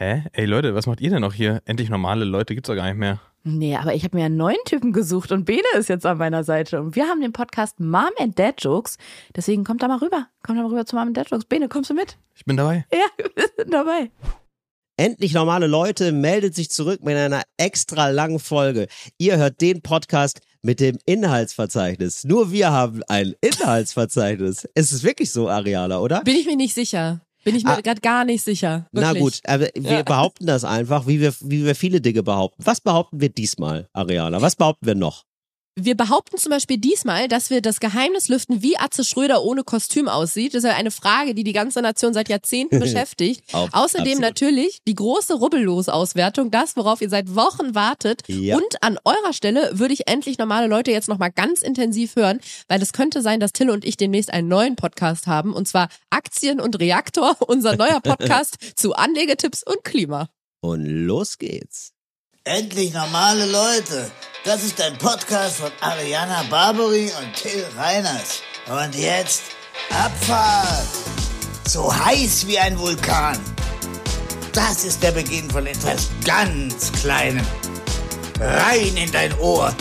Hä? Ey Leute, was macht ihr denn noch hier? Endlich normale Leute gibt's doch gar nicht mehr. Nee, aber ich habe mir einen neuen Typen gesucht und Bene ist jetzt an meiner Seite. Und wir haben den Podcast Mom and Dad Jokes. Deswegen kommt da mal rüber. Kommt da mal rüber zu Mom and Dad Jokes. Bene, kommst du mit? Ich bin dabei. Ja, wir sind dabei. Endlich normale Leute meldet sich zurück mit einer extra langen Folge. Ihr hört den Podcast mit dem Inhaltsverzeichnis. Nur wir haben ein Inhaltsverzeichnis. Es ist wirklich so, Ariala, oder? Bin ich mir nicht sicher. Bin ich mir Ah. gerade gar nicht sicher. Na Wirklich. gut, aber wir Ja. behaupten das einfach, wie wir, wie wir viele Dinge behaupten. Was behaupten wir diesmal, Ariana? Was behaupten wir noch? Wir behaupten zum Beispiel diesmal, dass wir das Geheimnis lüften, wie Atze Schröder ohne Kostüm aussieht. Das ist ja eine Frage, die die ganze Nation seit Jahrzehnten beschäftigt. Auf- Außerdem absolut. natürlich die große Rubbellos-Auswertung, das, worauf ihr seit Wochen wartet. Ja. Und an eurer Stelle würde ich endlich normale Leute jetzt nochmal ganz intensiv hören, weil es könnte sein, dass Till und ich demnächst einen neuen Podcast haben, und zwar Aktien und Reaktor, unser neuer Podcast zu Anlegetipps und Klima. Und los geht's. Endlich normale Leute. Das ist ein Podcast von Ariana Barbary und Till Reiners. Und jetzt Abfahrt. So heiß wie ein Vulkan. Das ist der Beginn von etwas ganz Kleinem. Rein in dein Ohr.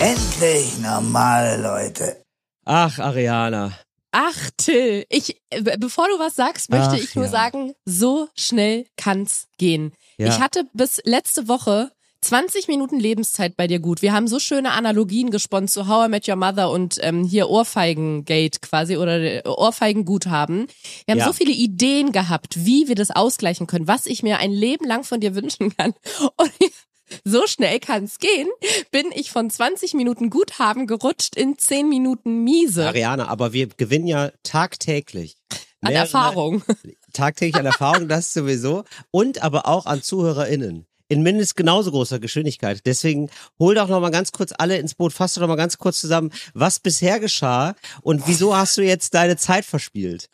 Endlich normale Leute. Ach, Ariana. Ach, Till, ich, äh, be- bevor du was sagst, möchte Ach, ich nur ja. sagen, so schnell kann's gehen. Ja. Ich hatte bis letzte Woche 20 Minuten Lebenszeit bei dir gut. Wir haben so schöne Analogien gesponnen zu How I Met Your Mother und ähm, hier Ohrfeigengate quasi oder äh, Ohrfeigenguthaben. Wir haben Ja. so viele Ideen gehabt, wie wir das ausgleichen können, was ich mir ein Leben lang von dir wünschen kann. Und so schnell kann's gehen, bin ich von 20 Minuten Guthaben gerutscht in 10 Minuten Miese Ariana, aber wir gewinnen ja tagtäglich. an Erfahrung. Tagtäglich an Erfahrung, das sowieso. Und aber auch an ZuhörerInnen. In mindestens genauso großer Geschwindigkeit. Deswegen hol doch noch mal ganz kurz alle ins Boot, fass doch noch mal ganz kurz zusammen, was bisher geschah und wieso hast du jetzt deine Zeit verspielt?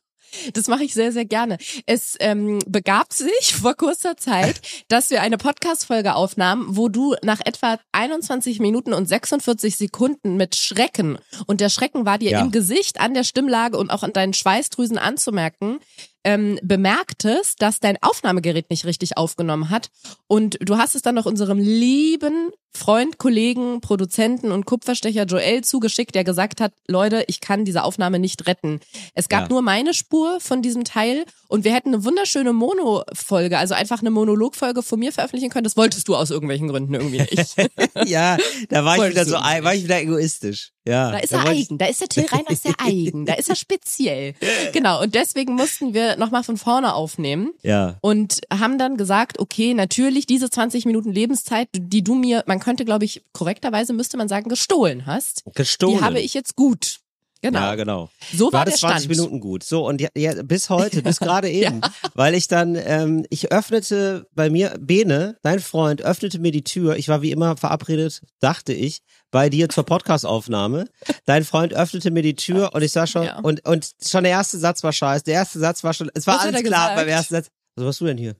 Das mache ich sehr, sehr gerne. Es ähm, begab sich vor kurzer Zeit, dass wir eine Podcast-Folge aufnahmen, wo du nach etwa 21 Minuten und 46 Sekunden mit Schrecken, und der Schrecken war dir Ja. im Gesicht, an der Stimmlage und auch an deinen Schweißdrüsen anzumerken, ähm, bemerktest, dass dein Aufnahmegerät nicht richtig aufgenommen hat. Und du hast es dann noch unserem lieben Freund, Kollegen, Produzenten und Kupferstecher Joel zugeschickt, der gesagt hat, Leute, ich kann diese Aufnahme nicht retten. Es gab Ja. nur meine Spur von diesem Teil und wir hätten eine wunderschöne Mono-Folge, also einfach eine Monologfolge von mir veröffentlichen können. Das wolltest du aus irgendwelchen Gründen irgendwie nicht. ja, da war ich wieder so, war ich wieder egoistisch. Ja. Da ist er eigen, da ist der Till Reiners sehr eigen, da ist er speziell. Genau, und deswegen mussten wir nochmal von vorne aufnehmen. Ja. und haben dann gesagt, okay, natürlich diese 20 Minuten Lebenszeit, die du mir, man könnte glaube ich korrekterweise müsste man sagen, gestohlen hast, Gestohlen. die habe ich jetzt gut. Genau. Ja, genau. So war der hattest 20 Stand. Minuten gut. So, und ja, ja, bis heute, bis gerade eben. Weil ich dann, ähm, ich öffnete bei mir, Bene, dein Freund, öffnete mir die Tür. Ich war wie immer verabredet, dachte ich, bei dir zur Podcastaufnahme. Dein Freund öffnete mir die Tür und ich sah schon, Ja. und, und schon der erste Satz war scheiße. Der erste Satz war schon, es war Was alles klar gesagt? beim ersten Satz. Was machst du denn hier?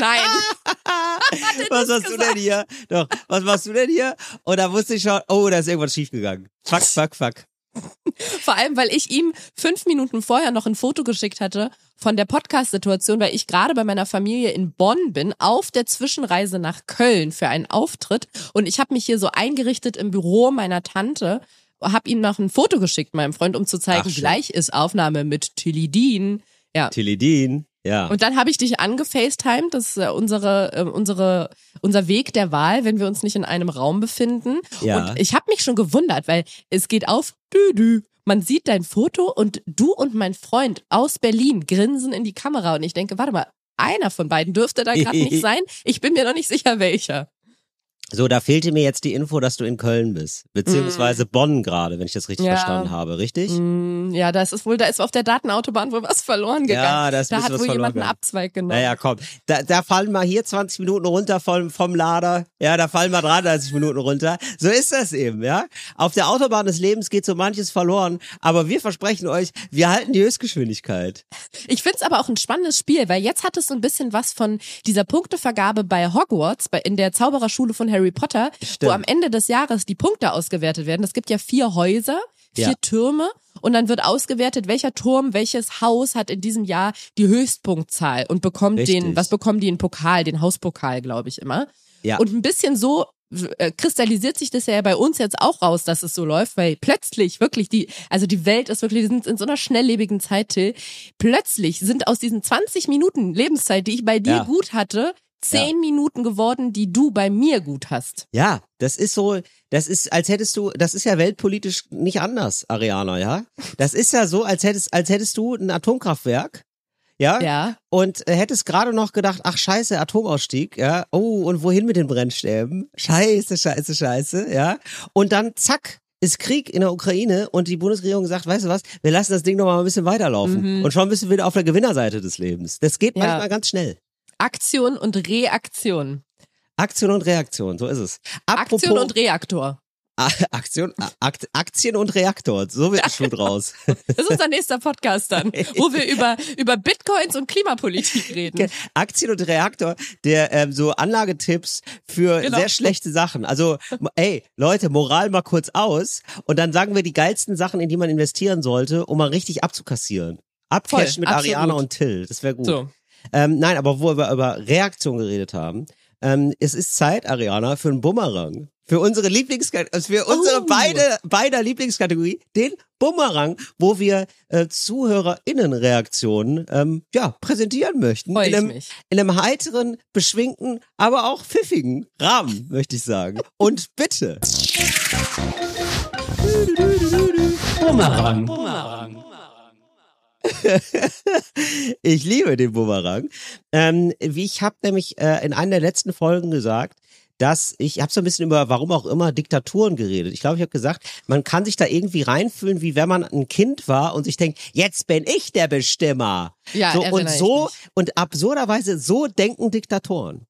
Nein. Was das machst du denn hier? Doch, was machst du denn hier? Und da wusste ich schon, oh, da ist irgendwas schiefgegangen. Fuck, fuck, fuck. Vor allem, weil ich ihm fünf Minuten vorher noch ein Foto geschickt hatte von der Podcast-Situation, weil ich gerade bei meiner Familie in Bonn bin, auf der Zwischenreise nach Köln für einen Auftritt. Und ich habe mich hier so eingerichtet im Büro meiner Tante, habe ihm noch ein Foto geschickt, meinem Freund, um zu zeigen, Ach, gleich ist Aufnahme mit Tilidin. Ja. Tilidin, ja. Und dann habe ich dich angefacetimed, das ist äh, unsere, äh, unsere, unser Weg der Wahl, wenn wir uns nicht in einem Raum befinden. Ja. Und ich habe mich schon gewundert, weil es geht auf, dü, dü. Man sieht dein Foto und du und mein Freund aus Berlin grinsen in die Kamera und ich denke, warte mal, einer von beiden dürfte da gerade nicht sein. Ich bin mir noch nicht sicher, welcher. So, da fehlte mir jetzt die Info, dass du in Köln bist. Beziehungsweise Bonn gerade, wenn ich das richtig Mm. Ja. verstanden habe, richtig? Mm, ja, das ist wohl, da ist auf der Datenautobahn wohl was verloren gegangen. Ja, da ist da hat wohl jemand einen. Abzweig genommen. Naja, komm. Da, da fallen mal hier 20 Minuten runter vom, vom Lader. Ja, da fallen mal 33 Minuten runter. So ist das eben, ja. Auf der Autobahn des Lebens geht so manches verloren. Aber wir versprechen euch, wir halten die Höchstgeschwindigkeit. Ich find's aber auch ein spannendes Spiel, weil jetzt hat es so ein bisschen was von dieser Punktevergabe bei Hogwarts, bei, in der Zaubererschule von Harry Potter, Stimmt. wo am Ende des Jahres die Punkte ausgewertet werden. Es gibt ja vier Häuser, vier Ja. Türme und dann wird ausgewertet, welcher Turm, welches Haus hat in diesem Jahr die Höchstpunktzahl und bekommt Richtig. den, was bekommen die in Pokal, den Hauspokal, glaube ich immer. Ja. Und ein bisschen so äh, kristallisiert sich das ja bei uns jetzt auch raus, dass es so läuft, weil plötzlich wirklich die, also die Welt ist wirklich, wir sind in so einer schnelllebigen Zeit, Till. Plötzlich sind aus diesen 20 Minuten Lebenszeit, die ich bei dir Ja. gut hatte, 10 Minuten geworden, die du bei mir gut hast. Ja, das ist so, das ist, als hättest du, das ist ja weltpolitisch nicht anders, Ariana, ja? Das ist ja so, als hättest, als hättest du ein Atomkraftwerk, ja? Ja. Und äh, hättest gerade noch gedacht, ach scheiße, Atomausstieg, ja? Oh, und wohin mit den Brennstäben? Scheiße, scheiße, scheiße, ja? Und dann zack, ist Krieg in der Ukraine und die Bundesregierung sagt, weißt du was, wir lassen das Ding noch mal ein bisschen weiterlaufen. Mhm. Und schon bist du wieder auf der Gewinnerseite des Lebens. Das geht Ja. manchmal ganz schnell. Aktion und Reaktion. Aktion und Reaktion, so ist es. Aktion und Reaktor. A- Aktion, A- Akt, Aktien und Reaktor, so wird ein Schuh draus. Das ist unser nächster Podcast dann, wo wir über, über Bitcoins und Klimapolitik reden. Aktien und Reaktor, der ähm, so Anlagetipps für Genau. sehr schlechte Sachen. Also, ey, Leute, Moral mal kurz aus und dann sagen wir die geilsten Sachen, in die man investieren sollte, um mal richtig abzukassieren. Abcashen Voll, mit absolut. Ariana und Till, das wäre gut. So. Ähm, nein, aber wo wir über Reaktion geredet haben, ähm, es ist Zeit, Ariana, für einen Bumerang. Für unsere Lieblingskategorie, für unsere Oh. beide, beider Lieblingskategorie, den Bumerang, wo wir äh, ZuhörerInnenreaktionen ähm, ja, präsentieren möchten. Freu in, einem, mich. in einem heiteren, beschwingten, aber auch pfiffigen Rahmen, möchte ich sagen. Und bitte. Ich liebe den Bumerang. Ähm, wie ich habe nämlich äh, in einer der letzten Folgen gesagt, dass ich habe so ein bisschen über warum auch immer Diktaturen geredet. Ich glaube, ich habe gesagt, man kann sich da irgendwie reinfühlen, wie wenn man ein Kind war und sich denkt, jetzt bin ich der Bestimmer. Ja, so und so und absurderweise so denken Diktatoren.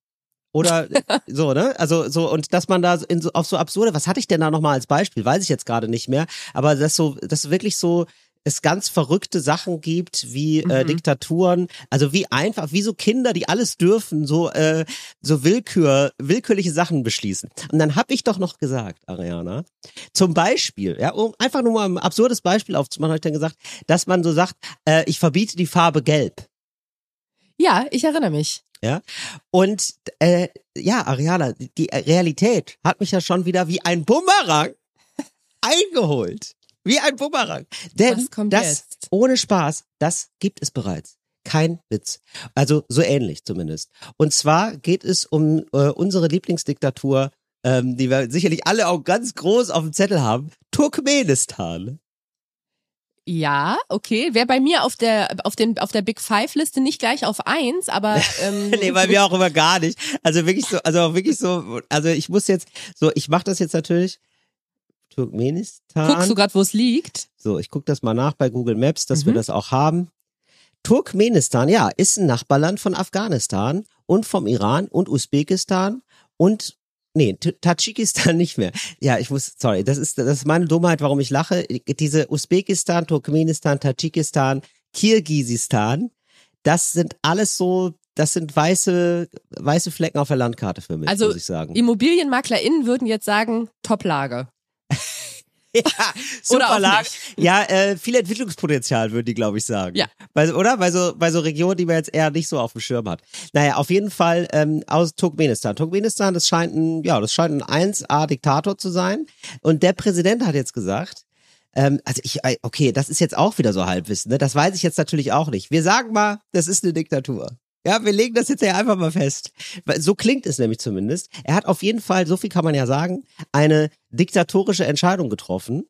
Oder so, ne? Also so und dass man da in so, auf so absurde, was hatte ich denn da nochmal als Beispiel? Weiß ich jetzt gerade nicht mehr, aber das so das wirklich so es ganz verrückte Sachen gibt, wie äh, Mhm. Diktaturen, also wie einfach, wie so Kinder, die alles dürfen, so äh, so Willkür, willkürliche Sachen beschließen. Und dann habe ich doch noch gesagt, Ariana, zum Beispiel, ja, um einfach nur mal ein absurdes Beispiel aufzumachen, habe ich dann gesagt, dass man so sagt, äh, ich verbiete die Farbe Gelb. Ja, ich erinnere mich. Ja. Und äh, ja, Ariana, die Realität hat mich ja schon wieder wie ein Bumerang eingeholt. Wie ein Bumerang. Denn das jetzt? ohne Spaß, das gibt es bereits. Kein Witz. Also so ähnlich zumindest. Und zwar geht es um äh, unsere Lieblingsdiktatur, ähm, die wir sicherlich alle auch ganz groß auf dem Zettel haben, Turkmenistan. Ja, okay. Wäre bei mir auf der, auf den, auf der Big Five Liste nicht gleich auf eins, aber, ähm, nee, bei mir auch immer gar nicht. Also wirklich so, also auch wirklich so, also ich muss jetzt, so, ich mache das jetzt natürlich. Turkmenistan. guckst du gerade, wo es liegt? So, ich gucke das mal nach bei Google Maps, dass wir Mhm. das auch haben. Turkmenistan, ja, ist ein Nachbarland von Afghanistan und vom Iran und Usbekistan und nee, Tadschikistan nicht mehr. Ja, ich muss, sorry, das ist das ist meine Dummheit, warum ich lache. Diese Usbekistan, Turkmenistan, Tadschikistan, Kirgisistan, das sind alles so, das sind weiße weiße Flecken auf der Landkarte für mich, Also, muss ich sagen. ImmobilienmaklerInnen würden jetzt sagen, Top-Lage. Ja, super Lage. Ja, äh, viel Entwicklungspotenzial, würden die, glaube ich, sagen. Ja. Bei, oder? Bei so, bei so Regionen, die man jetzt eher nicht so auf dem Schirm hat. Naja, auf jeden Fall ähm, aus Turkmenistan. Turkmenistan, das scheint ein, ja, das scheint ein 1A-Diktator zu sein. Und der Präsident hat jetzt gesagt, ähm, also ich, äh, okay, das ist jetzt auch wieder so Halbwissen, ne? Das weiß ich jetzt natürlich auch nicht. Wir sagen mal, das ist eine Diktatur. Ja, wir legen das jetzt ja einfach mal fest. So klingt es nämlich zumindest. Er hat auf jeden Fall, so viel kann man ja sagen, eine diktatorische Entscheidung getroffen.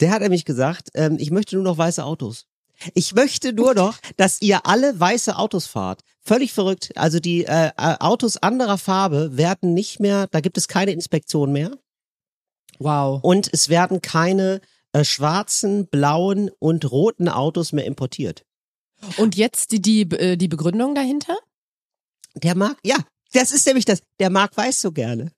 Der hat nämlich gesagt, ähm, ich möchte nur noch weiße Autos. Ich möchte nur noch, dass ihr alle weiße Autos fahrt. Völlig verrückt. Also die äh, äh, Autos anderer Farbe werden nicht mehr, da gibt es keine Inspektion mehr. Wow. Und es werden keine äh, schwarzen, blauen und roten Autos mehr importiert. Und jetzt die, die, äh, die Begründung dahinter? Der mag, ja, das ist nämlich das, der mag weiß so gerne.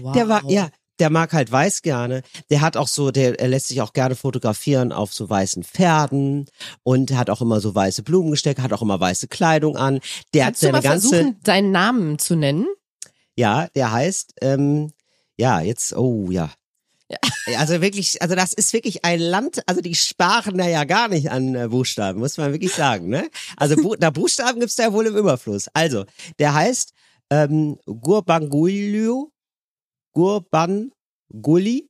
Wow. Der war, ja, der mag halt weiß gerne. Der hat auch so, der er lässt sich auch gerne fotografieren auf so weißen Pferden und hat auch immer so weiße Blumengestecke, hat auch immer weiße Kleidung an. Der Kannst du hat mal seine ganze, versuchen, seinen Namen zu nennen? ja, der heißt, ähm, ja, jetzt, oh ja, Also wirklich, also das ist wirklich ein Land, also die sparen da ja gar nicht an äh, Buchstaben, muss man wirklich sagen. Ne? Also Bu na, Buchstaben gibt's da ja wohl im Überfluss. Also, der heißt ähm, Gurbanguly, Gurbanguly,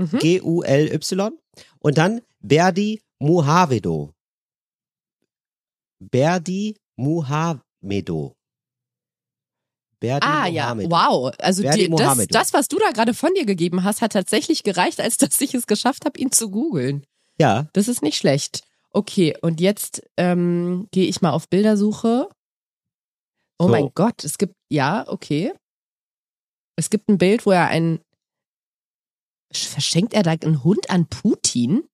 Mhm. G-U-L-Y und dann Berdi Muhavedo. Berdi Muhamedo. Berdi Ah ja, Muhamedo. wow. Also die, das, das, was du da gerade von dir gegeben hast, hat tatsächlich gereicht, als dass ich es geschafft habe, ihn zu googeln. Ja, Das ist nicht schlecht. Okay, und jetzt ähm, gehe ich mal auf Bildersuche. Oh So. mein Gott, es gibt, ja, okay. Es gibt ein Bild, wo er einen, verschenkt er da einen Hund an Putin?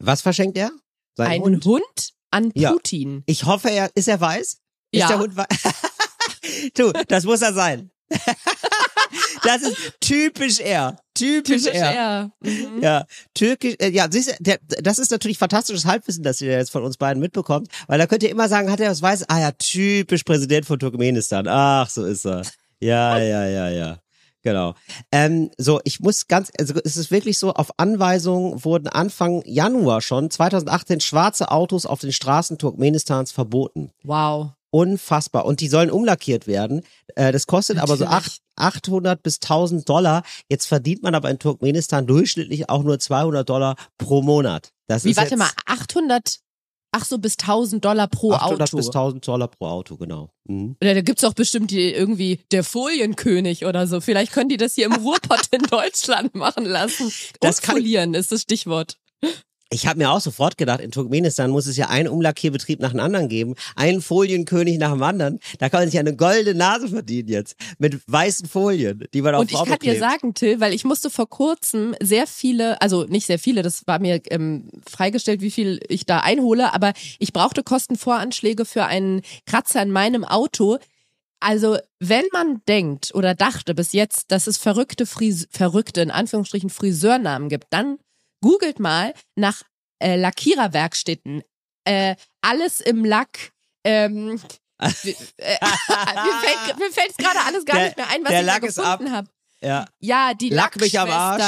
was verschenkt er? Sein Einen Hund? Hund, an Ja. Putin. Ich hoffe, er ist er weiß? Ist Ja. der Hund du, das muss er sein. das ist typisch er. Typisch, er. er. Mhm. Ja, türkisch, äh, ja, siehst du, das ist natürlich fantastisches Halbwissen, das ihr jetzt von uns beiden mitbekommt, weil da könnt ihr immer sagen, hat er was weiß? Ah ja, typisch Präsident von Turkmenistan. Ach, so ist er. Ja, ja, ja, ja. Genau. Ähm, so, ich muss ganz, also es ist wirklich so, auf Anweisung wurden Anfang Januar schon 2018 schwarze Autos auf den Straßen Turkmenistans verboten. Wow. Unfassbar. Und die sollen umlackiert werden. Äh, das kostet aber so Natürlich. acht, 800 bis 1000 Dollar. Jetzt verdient man aber in Turkmenistan durchschnittlich auch nur 200 Dollar pro Monat. Das Wie, ist warte mal, 800, ach so, bis 1000 Dollar pro 800 Auto. bis 1000 Dollar pro Auto, genau. Mhm. Oder da gibt's auch bestimmt die, irgendwie der Folienkönig oder so. Vielleicht können die das hier im Ruhrpott in Deutschland machen lassen. Das Umfolieren ist das Stichwort. Ich habe mir auch sofort gedacht, in Turkmenistan muss es ja einen Umlackierbetrieb nach dem anderen geben, einen Folienkönig nach dem anderen. Da kann man sich eine goldene Nase verdienen jetzt mit weißen Folien, die man auf Und ich kann dir sagen, Till, weil ich musste vor kurzem sehr viele, also nicht sehr viele, das war mir ähm, freigestellt, wie viel ich da einhole, aber ich brauchte Kostenvoranschläge für einen Kratzer in meinem Auto. Also, wenn man denkt oder dachte bis jetzt, dass es verrückte, Fris verrückte, in Anführungsstrichen, Friseurnamen gibt, dann googelt mal nach äh, Lackiererwerkstätten. Äh, alles im Lack. Ähm, äh, mir fällt fällt's gerade alles gar Der- nicht mehr ein, was der ich Lack da gefunden habe. Ja. Ja, die Lack mich am Arsch.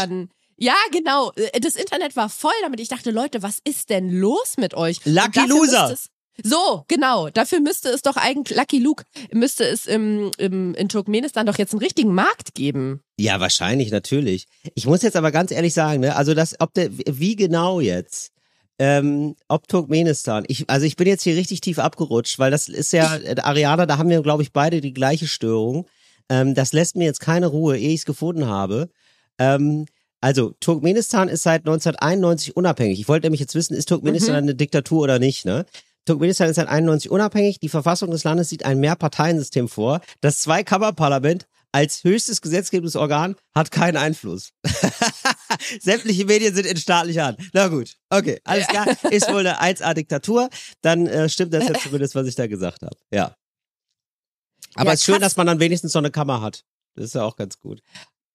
Ja, genau. Äh, Das Internet war voll damit. Ich dachte, Leute, was ist denn los mit euch? Lucky Loser. Es, so, genau. Dafür müsste es doch eigentlich, Lucky Luke, müsste es im, im, in Turkmenistan doch jetzt einen richtigen Markt geben. Ja, wahrscheinlich, natürlich. Ich muss jetzt aber ganz ehrlich sagen, ne, also das, ob der, wie genau jetzt, ähm, ob Turkmenistan, ich, also ich bin jetzt hier richtig tief abgerutscht, weil das ist ja, äh, Ariana, da haben wir, glaube ich, beide die gleiche Störung. Ähm, das lässt mir jetzt keine Ruhe, ehe ich es gefunden habe. Ähm, also, Turkmenistan ist seit 1991 unabhängig. Ich wollte nämlich jetzt wissen, ist Turkmenistan Mhm. eine Diktatur oder nicht, ne? Turkmenistan ist seit 91 unabhängig. Die Verfassung des Landes sieht ein Mehrparteiensystem vor. Das Zweikammerparlament als höchstes gesetzgebendes Organ hat keinen Einfluss. Sämtliche Medien sind in staatlicher Hand. Na gut, okay, alles klar. Ist wohl eine 1A-Diktatur. Dann äh, stimmt das jetzt zumindest, was ich da gesagt habe. Ja. Aber Ja, es ist schön, dass man dann wenigstens so eine Kammer hat. Das ist ja auch ganz gut.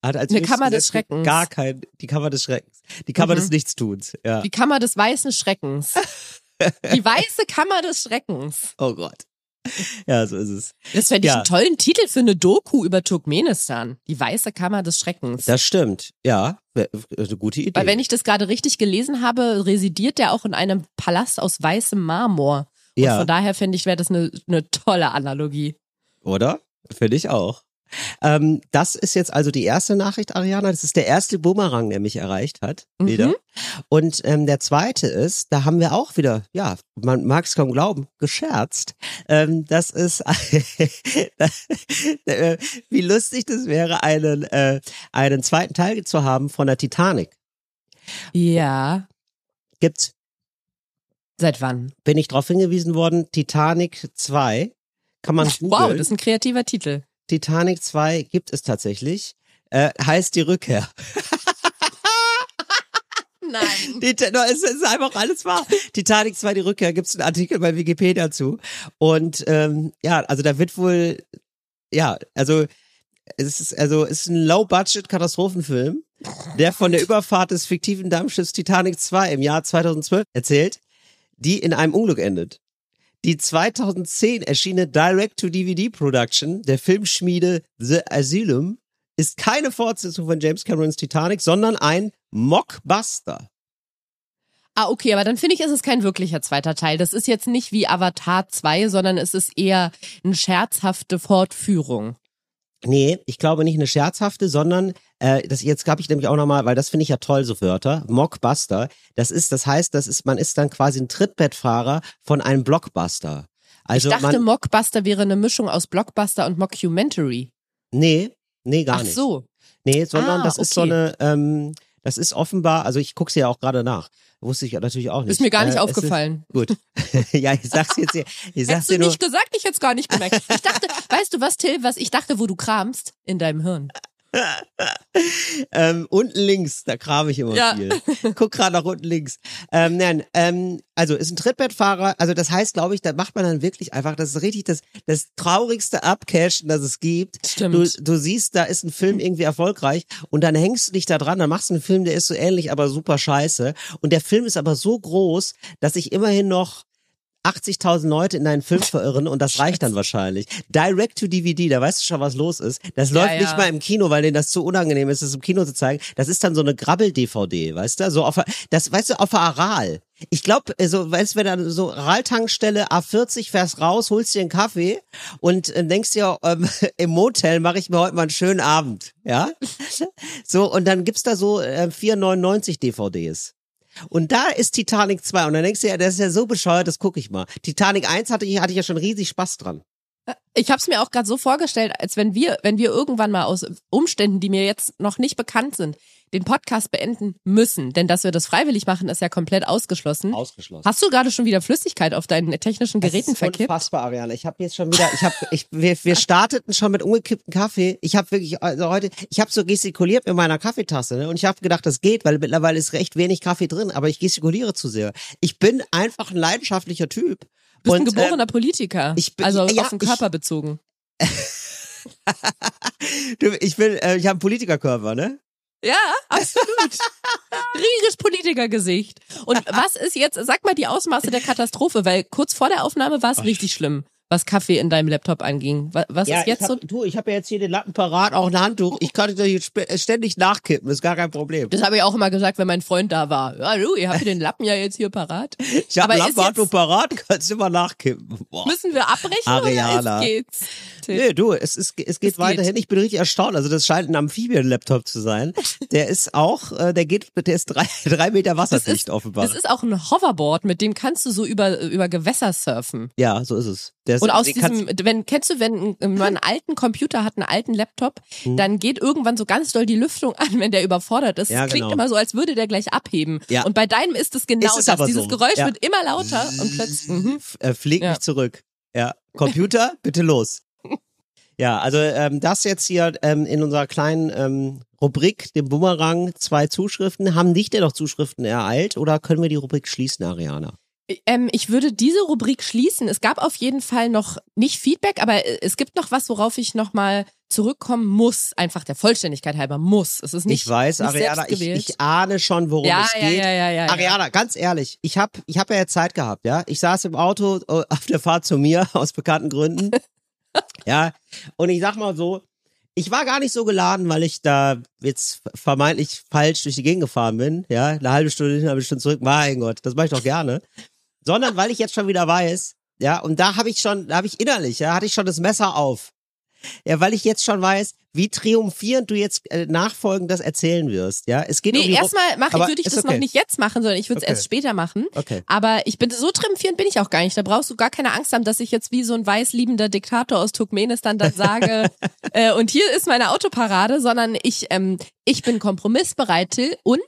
Hat als Eine Kammer des Schreckens. Gar kein, die Kammer des Schreckens. Die Kammer Mhm. des Nichtstuns. Ja. Die Kammer des weißen Schreckens. Die weiße Kammer des Schreckens. Oh Gott. Ja, so ist es. Das fände ich Ja. einen tollen Titel für eine Doku über Turkmenistan. Die weiße Kammer des Schreckens. Das stimmt. Ja, wär- eine gute Idee. Weil wenn ich das gerade richtig gelesen habe, residiert der auch in einem Palast aus weißem Marmor. Und ja, von daher finde ich, wäre das eine, eine tolle Analogie. oder? Finde ich auch. Ähm, das ist jetzt also die erste Nachricht, Ariana. Das ist der erste Bumerang, der mich erreicht hat. Mhm. Wieder. Und ähm, der zweite ist, da haben wir auch wieder, ja, man mag es kaum glauben, gescherzt. Ähm, das ist, äh, wie lustig das wäre, einen, äh, einen zweiten Teil zu haben von der Titanic. Ja. Gibt's, Seit wann? bin ich darauf hingewiesen worden, Titanic 2. Kann man. Wow, das ist ein kreativer Titel. Titanic 2 gibt es tatsächlich. Äh, heißt die Rückkehr. Nein. Die, no, es ist einfach alles wahr. Titanic 2, die Rückkehr, gibt es einen Artikel bei Wikipedia zu. Und ähm, ja, also da wird wohl, ja, also es ist, also es ist ein Low-Budget-Katastrophenfilm, der von der Überfahrt des fiktiven Dampfschiffs Titanic 2 im Jahr 2012 erzählt, die in einem Unglück endet. Die 2010 erschienene Direct-to-DVD-Production der Filmschmiede The Asylum ist keine Fortsetzung von James Camerons Titanic, sondern ein Mockbuster. Ah, okay, aber dann finde ich, ist es kein wirklicher zweiter Teil. Das ist jetzt nicht wie Avatar 2, sondern es ist eher eine scherzhafte Fortführung. Nee, ich glaube nicht eine scherzhafte, sondern äh, das jetzt habe ich nämlich auch nochmal, weil das finde ich ja toll, so Wörter. Mockbuster. Das ist, das heißt, das ist, man ist dann quasi ein Trittbettfahrer von einem Blockbuster. Also ich dachte, man, Mockbuster wäre eine Mischung aus Blockbuster und Mockumentary. nee, nee, gar Ach nicht. so. Nee, sondern Ah, das ist so okay. eine, ähm, das ist offenbar, also ich gucke sie ja auch gerade nach. Wusste ich natürlich auch nicht. Ist mir gar nicht Äh, aufgefallen. Ist, gut. ja, ich sag's jetzt hier. Ich sag's Hättest du dir nur. nicht gesagt, ich hätte es gar nicht gemerkt. Ich dachte, weißt du was, Till, was ich dachte, wo du kramst? In deinem Hirn. Ähm, unten links, da kram ich immer Ja. viel. Guck gerade nach unten links. Ähm, nein, ähm, also ist ein Trittbettfahrer, also das heißt, glaube ich, da macht man dann wirklich einfach, das ist richtig das, das traurigste Abcashen, das es gibt. Stimmt. Du, du siehst, da ist ein Film irgendwie erfolgreich und dann hängst du dich da dran, dann machst du einen Film, der ist so ähnlich, aber super scheiße. Und der Film ist aber so groß, dass ich immerhin noch 80.000 Leute in deinen Film verirren und das reicht dann wahrscheinlich. Direct to DVD, da weißt du schon, was los ist. Das Ja, läuft ja. nicht mal im Kino, weil denen das zu unangenehm ist, das im Kino zu zeigen. Das ist dann so eine Grabbel-DVD, weißt du? So auf, das, weißt du, auf der Aral. Ich glaube, so, weißt du, wenn dann so Aral-Tankstelle A40 fährst raus, holst dir einen Kaffee und äh, denkst dir, ähm, im Motel mache ich mir heute mal einen schönen Abend, ja? So, und dann gibt's da so äh, 4,99 DVDs. Und da ist Titanic 2 und dann denkst du ja, das ist ja so bescheuert, das gucke ich mal. Titanic 1 hatte ich, hatte ich ja schon riesig Spaß dran. Ich habe es mir auch gerade so vorgestellt, als wenn wir, wenn wir irgendwann mal aus Umständen, die mir jetzt noch nicht bekannt sind, den Podcast beenden müssen. Denn dass wir das freiwillig machen, ist ja komplett ausgeschlossen. Ausgeschlossen. Hast du gerade schon wieder Flüssigkeit auf deinen technischen Geräten das ist verkippt? Unfassbar, Ariane. Ich habe jetzt schon wieder, ich habe, ich, wir, wir starteten schon mit umgekipptem Kaffee. Ich habe wirklich, also heute, ich habe so gestikuliert mit meiner Kaffeetasse ne? und ich habe gedacht, das geht, weil mittlerweile ist recht wenig Kaffee drin, aber ich gestikuliere zu sehr. Ich bin einfach ein leidenschaftlicher Typ. Du bist ein Und, geborener Politiker. ich bin- also ja, auf den ich- Körper bezogen. Du, ich bin, äh, ich habe einen Politikerkörper, ne? Ja, absolut. Riesiges Politikergesicht. Und was ist jetzt, sag mal die Ausmaße der Katastrophe, weil kurz vor der Aufnahme war es richtig schlimm, was Kaffee in deinem Laptop anging. Was, was ist jetzt ich so? hab, du, ich habe ja jetzt hier den Lappen parat, auch ein Handtuch. Ich kann sp- ständig nachkippen, ist gar kein Problem. Das habe ich auch immer gesagt, wenn mein Freund da war. Ja, du, ihr habt den Lappen ja jetzt hier parat. Ich habe Lampenhandtuch jetzt- parat, kannst immer nachkippen. Boah. Müssen wir abbrechen Ariana. oder geht's? Nee, du, es, ist, es geht Es weiterhin. geht. Ich bin richtig erstaunt. Also das scheint ein Amphibien-Laptop zu sein. Der ist auch, äh, der geht, der ist drei, drei Meter wasserdicht offenbar. Das ist auch ein Hoverboard, mit dem kannst du so über, über Gewässer surfen. ja, so ist es. Der Und aus den kannst- diesem, wenn, kennst du, wenn man einen alten Computer hat, einen alten Laptop, Hm. dann geht irgendwann so ganz doll die Lüftung an, wenn der überfordert ist. Ja, Es klingt genau. immer so, als würde der gleich abheben. Ja. Und bei deinem ist es genau Ist das. Dieses so. Geräusch Ja. wird immer lauter und plötzlich, mhm. Äh, flieg Ja. mich zurück. Ja, Computer, bitte los. Ja, also ähm, das jetzt hier ähm, in unserer kleinen ähm, Rubrik, dem Bumerang, zwei Zuschriften. Haben dich denn noch Zuschriften ereilt oder können wir die Rubrik schließen, Ariana? Ähm, ich würde diese Rubrik schließen. Es gab auf jeden Fall noch nicht Feedback, aber äh, es gibt noch was, worauf ich nochmal zurückkommen muss. Einfach der Vollständigkeit halber muss. Es ist nicht ich weiß, nicht Ariana, ich, ich ahne schon, worum ja, es ja, geht. ja, ja, ja, ja. Ariana, ganz ehrlich, ich habe ich hab ja jetzt Zeit gehabt, ja. Ich saß im Auto äh, auf der Fahrt zu mir aus bekannten Gründen. ja, und ich sag mal so, ich war gar nicht so geladen, weil ich da jetzt vermeintlich falsch durch die Gegend gefahren bin, ja. Eine halbe Stunde hin, eine halbe Stunde zurück. Mein Gott, das mache ich doch gerne. Sondern weil ich jetzt schon wieder weiß, ja, und da habe ich schon, da habe ich innerlich, ja, hatte ich schon das Messer auf. Ja, weil ich jetzt schon weiß, wie triumphierend du jetzt äh, nachfolgend das erzählen wirst, ja. Es geht um Nee, die Ru- erstmal mache Aber würde ich das okay. noch nicht jetzt machen, sondern ich würde es Okay. erst später machen. Okay. Aber ich bin so triumphierend bin ich auch gar nicht. Da brauchst du gar keine Angst haben, dass ich jetzt wie so ein weißliebender Diktator aus Turkmenistan dann sage, äh, und hier ist meine Autoparade, sondern ich, ähm, ich bin kompromissbereit und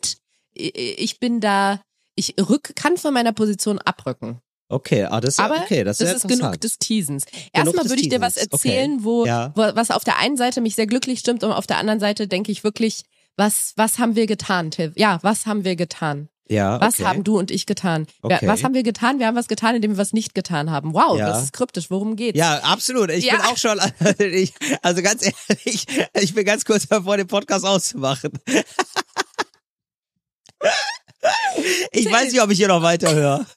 äh, ich bin da, ich rück, kann von meiner Position abrücken. Okay, ah, das ist Aber okay, das, das ist, ist ja genug des Teasens. Erstmal würde ich dir was Teasens, okay. erzählen, wo, Ja. wo, was auf der einen Seite mich sehr glücklich stimmt und auf der anderen Seite denke ich wirklich, was, was haben wir getan, Till? Ja, was haben wir getan? Ja, Was okay. haben du und ich getan? Okay. Was haben wir getan? Wir haben was getan, indem wir was nicht getan haben. Wow, Ja. das ist kryptisch. Worum geht's? Ja, absolut. Ich Ja. bin auch schon, also ganz ehrlich, ich bin ganz kurz davor, den Podcast auszumachen. Ich weiß nicht, ob ich hier noch weiterhöre.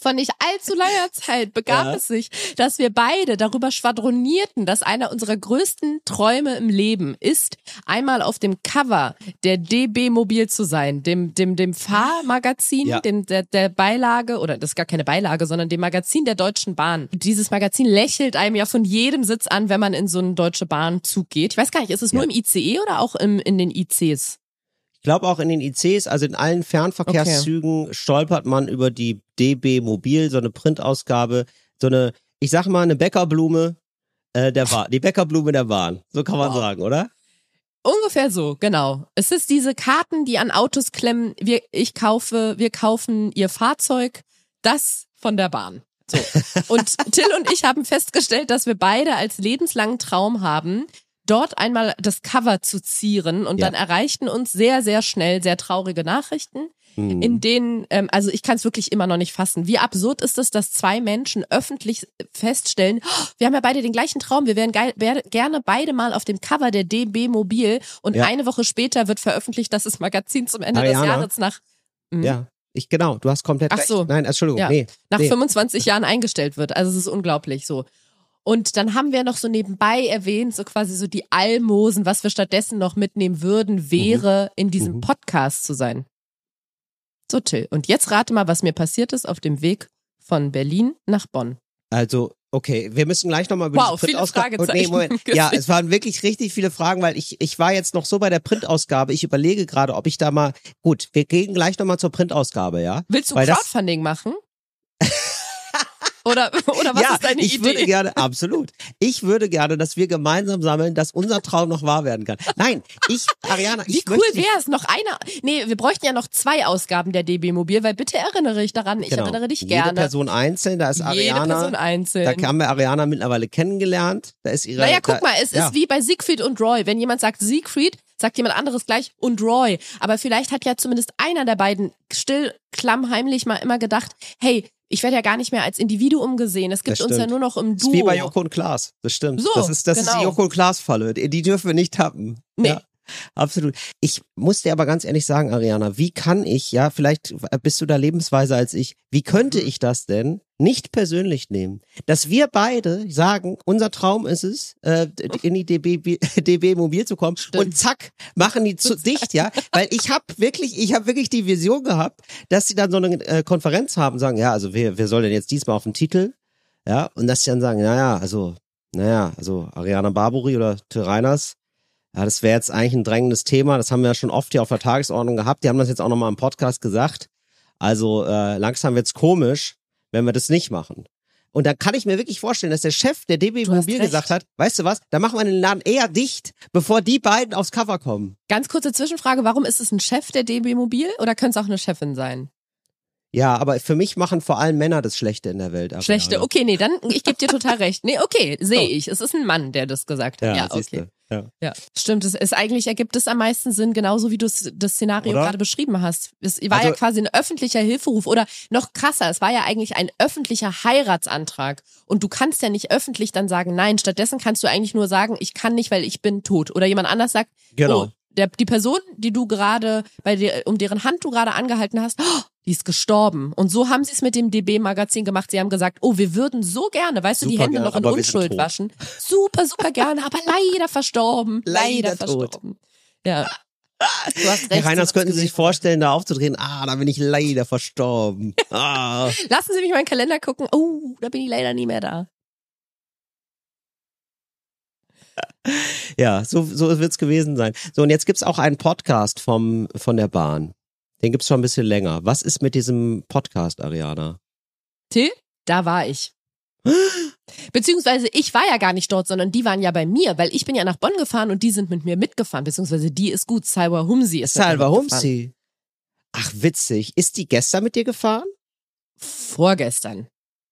vor nicht allzu langer Zeit begab Ja. es sich, dass wir beide darüber schwadronierten, dass einer unserer größten Träume im Leben ist, einmal auf dem Cover der DB Mobil zu sein, dem, dem, dem Fahrmagazin, Ja. dem, der, der Beilage, oder das ist gar keine Beilage, sondern dem Magazin der Deutschen Bahn. Dieses Magazin lächelt einem ja von jedem Sitz an, wenn man in so einen Deutsche Bahn-Zug geht. Ich weiß gar nicht, ist es nur Ja. im ICE oder auch im, in den ICs? Ich glaube auch in den ICs, also in allen Fernverkehrszügen stolpert man über die DB Mobil, so eine Printausgabe, so eine, ich sag mal, eine Bäckerblume äh, der Bahn, die Bäckerblume der Bahn. So kann man Wow. sagen, oder? Ungefähr so, genau. Es ist diese Karten, die an Autos klemmen. Wir, ich kaufe, wir kaufen ihr Fahrzeug, das von der Bahn. So. Und Till und ich haben festgestellt, dass wir beide als lebenslangen Traum haben, dort einmal das Cover zu zieren. Und Ja. dann erreichten uns sehr, sehr schnell sehr traurige Nachrichten, Hm. in denen, ähm, also ich kann es wirklich immer noch nicht fassen. Wie absurd ist es, dass zwei Menschen öffentlich feststellen, "Oh, wir haben ja beide den gleichen Traum, wir wären wär, gerne beide mal auf dem Cover der DB Mobil und Ja. eine Woche später wird veröffentlicht, dass das Magazin zum Ende des Ariana? Jahres nach, Mhm. Ja, ich genau, du hast komplett Ach recht. so. Nein, Entschuldigung, Ja. nee. nach nee. 25 Jahren eingestellt wird. Also es ist unglaublich so. Und dann haben wir noch so nebenbei erwähnt, so quasi so die Almosen, was wir stattdessen noch mitnehmen würden, wäre in diesem Mhm. Podcast zu sein. So, Till. Und jetzt rate mal, was mir passiert ist auf dem Weg von Berlin nach Bonn. Also, okay, wir müssen gleich nochmal über Wow, viele Printausgabe. Und Fragezeichen gesehen. Ja, es waren wirklich richtig viele Fragen, weil ich, ich war jetzt noch so bei der Printausgabe. Ich überlege gerade, ob ich da mal. Gut, wir gehen gleich nochmal zur Printausgabe, ja? Willst du Weil das- Crowdfunding machen? Oder, oder was ja, ist deine ich Idee? würde gerne, absolut. Ich würde gerne, dass wir gemeinsam sammeln, dass unser Traum noch wahr werden kann. Nein, ich, Ariana, Wie ich cool möchte, wäre es? Noch eine. Nee, wir bräuchten ja noch zwei Ausgaben der DB Mobil, weil bitte erinnere ich daran. Ich genau, erinnere dich jede gerne. Person einzeln, da ist Jede Ariana. Person einzeln. Da haben wir Ariana mittlerweile kennengelernt. Da ist ihre. Naja, guck mal, es ja. ist wie bei Siegfried und Roy. Wenn jemand sagt Siegfried, sagt jemand anderes gleich und Roy. Aber vielleicht hat ja zumindest einer der beiden still, klammheimlich mal immer gedacht, hey, ich werde ja gar nicht mehr als Individuum gesehen. Es gibt uns ja nur noch im Das ist wie bei Duo. Joko und Klaas. Das stimmt. So, das ist, das ist genau. die Joko und Klaas-Falle. Die dürfen wir nicht tappen. Nee. Ja. Absolut. Ich muss dir aber ganz ehrlich sagen, Ariana, wie kann ich, ja, vielleicht bist du da lebensweise als ich, wie könnte Mhm. ich das denn nicht persönlich nehmen? Dass wir beide sagen, unser Traum ist es, äh, in die DB, DB Mobil zu kommen und zack, machen die zu dicht, ja? Weil ich habe wirklich, ich habe wirklich die Vision gehabt, dass sie dann so eine äh, Konferenz haben, sagen, ja, also wer, wer soll denn jetzt diesmal auf den Titel? Ja, und dass sie dann sagen, naja, also, naja, also Ariana Barbary oder Till Reiners, ja, das wäre jetzt eigentlich ein drängendes Thema. Das haben wir ja schon oft hier auf der Tagesordnung gehabt. Die haben das jetzt auch nochmal im Podcast gesagt. Also äh, langsam wird's komisch, wenn wir das nicht machen. Und da kann ich mir wirklich vorstellen, dass der Chef der DB Mobil gesagt hat, weißt du was, da machen wir den Laden eher dicht, bevor die beiden aufs Cover kommen. Ganz kurze Zwischenfrage, warum ist es ein Chef der DB Mobil oder könnte es auch eine Chefin sein? Ja, aber für mich machen vor allem Männer das Schlechte in der Welt. Schlechte, okay, nee, dann, ich gebe dir total recht. Nee, okay, sehe ich. Es ist ein Mann, der das gesagt hat. Ja, Ja, okay. Ja. Ja, stimmt. Es ist eigentlich ergibt es am meisten Sinn, genauso wie du das Szenario Oder? gerade beschrieben hast. Es war Also- ja quasi ein öffentlicher Hilferuf oder noch krasser, es war ja eigentlich ein öffentlicher Heiratsantrag. Und du kannst ja nicht öffentlich dann sagen, nein, stattdessen kannst du eigentlich nur sagen, ich kann nicht, weil ich bin tot. Oder jemand anders sagt, Genau. oh, der, die Person, die du gerade, bei dir, um deren Hand du gerade angehalten hast, oh, die ist gestorben. Und so haben sie es mit dem DB-Magazin gemacht. Sie haben gesagt, oh, wir würden so gerne, weißt du, die Super Hände gerne, noch in Unschuld waschen. Super, super gerne, aber leider verstorben. Leider, Leider tot. verstorben. Ja. Du hast recht. Herr Reiners, könnten Sie sich vorstellen, da aufzudrehen? Ah, da bin ich leider verstorben. Ah. Lassen Sie mich meinen Kalender gucken. Oh, da bin ich leider nie mehr da. Ja, so, so wird's gewesen sein. So, und jetzt gibt's auch einen Podcast vom, von der Bahn. Den gibt's schon ein bisschen länger. Was ist mit diesem Podcast, Ariana? Till, da war ich. Beziehungsweise ich war ja gar nicht dort, sondern die waren ja bei mir, weil ich bin ja nach Bonn gefahren und die sind mit mir mitgefahren. Beziehungsweise die ist gut. Salwa Humsi ist mitgefahren. Humsi. Ach, witzig. Ist die gestern mit dir gefahren? Vorgestern.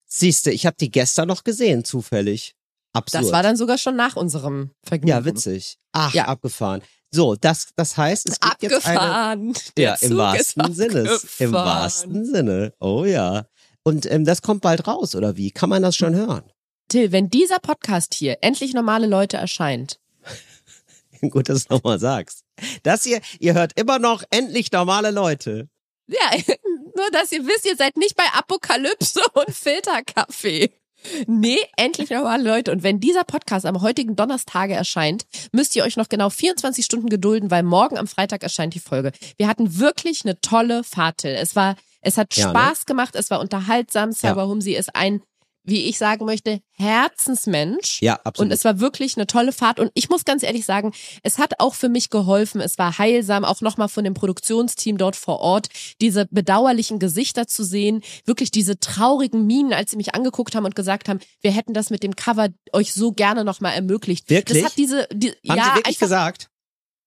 Siehste, ich habe die gestern noch gesehen, zufällig. Absurd. Das war dann sogar schon nach unserem Vergnügen. ja, witzig. Ach, Ja. abgefahren. So, das, das heißt, es gibt jetzt eine, Abgefahren. Ja, im wahrsten Sinne. Im abgefahren. wahrsten Sinne. Oh ja. Und ähm, das kommt bald raus, oder wie? Kann man das schon hören? Till, wenn dieser Podcast hier endlich normale Leute erscheint, Gut, dass du nochmal sagst. Das hier, ihr hört immer noch endlich normale Leute. ja, Nur, dass ihr wisst, ihr seid nicht bei Apokalypse und Filterkaffee. Nee, endlich normale Leute. Und wenn dieser Podcast am heutigen Donnerstage erscheint, müsst ihr euch noch genau 24 Stunden gedulden, weil morgen am Freitag erscheint die Folge. Wir hatten wirklich eine tolle Fahrt. Es war, es hat Ja, ne? Spaß gemacht, es war unterhaltsam. Cyber Ja. Humsi ist ein, wie ich sagen möchte, Herzensmensch. Ja, absolut. Und es war wirklich eine tolle Fahrt. Und ich muss ganz ehrlich sagen, es hat auch für mich geholfen. Es war heilsam, auch nochmal von dem Produktionsteam dort vor Ort, diese bedauerlichen Gesichter zu sehen, wirklich diese traurigen Minen, als sie mich angeguckt haben und gesagt haben, wir hätten das mit dem Cover euch so gerne nochmal ermöglicht. Wirklich? Das hat diese, die, Haben ja, Sie wirklich einfach, gesagt?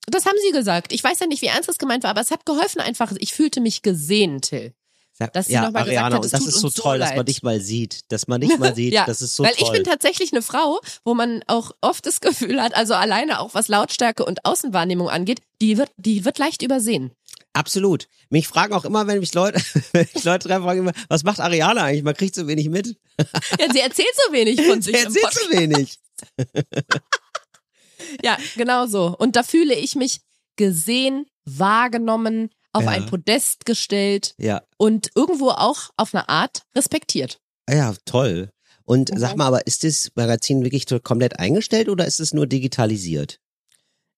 das haben sie gesagt. Ich weiß ja nicht, wie ernst das gemeint war, aber es hat geholfen einfach. Ich fühlte mich gesehen, Till. Sag- Dass sie ja, noch mal gesagt hat, das tut ist so uns so toll, dass man dich mal sieht. Dass man dich mal sieht, Ja, das ist so Weil toll. ich bin tatsächlich eine Frau, wo man auch oft das Gefühl hat, also alleine auch was Lautstärke und Außenwahrnehmung angeht, die wird, die wird leicht übersehen. Absolut. Mich fragen auch immer, wenn mich Leute, wenn ich Leute treffe, fragen immer, was macht Ariana eigentlich? Man kriegt so wenig mit. Ja, sie erzählt so wenig von sich Sie erzählt so wenig. Ja, genau so. Und da fühle ich mich gesehen, wahrgenommen, auf Ja. ein Podest gestellt Ja. und irgendwo auch auf eine Art respektiert. Ja, toll. Und Mhm. sag mal, aber ist das Magazin wirklich komplett eingestellt oder ist es nur digitalisiert?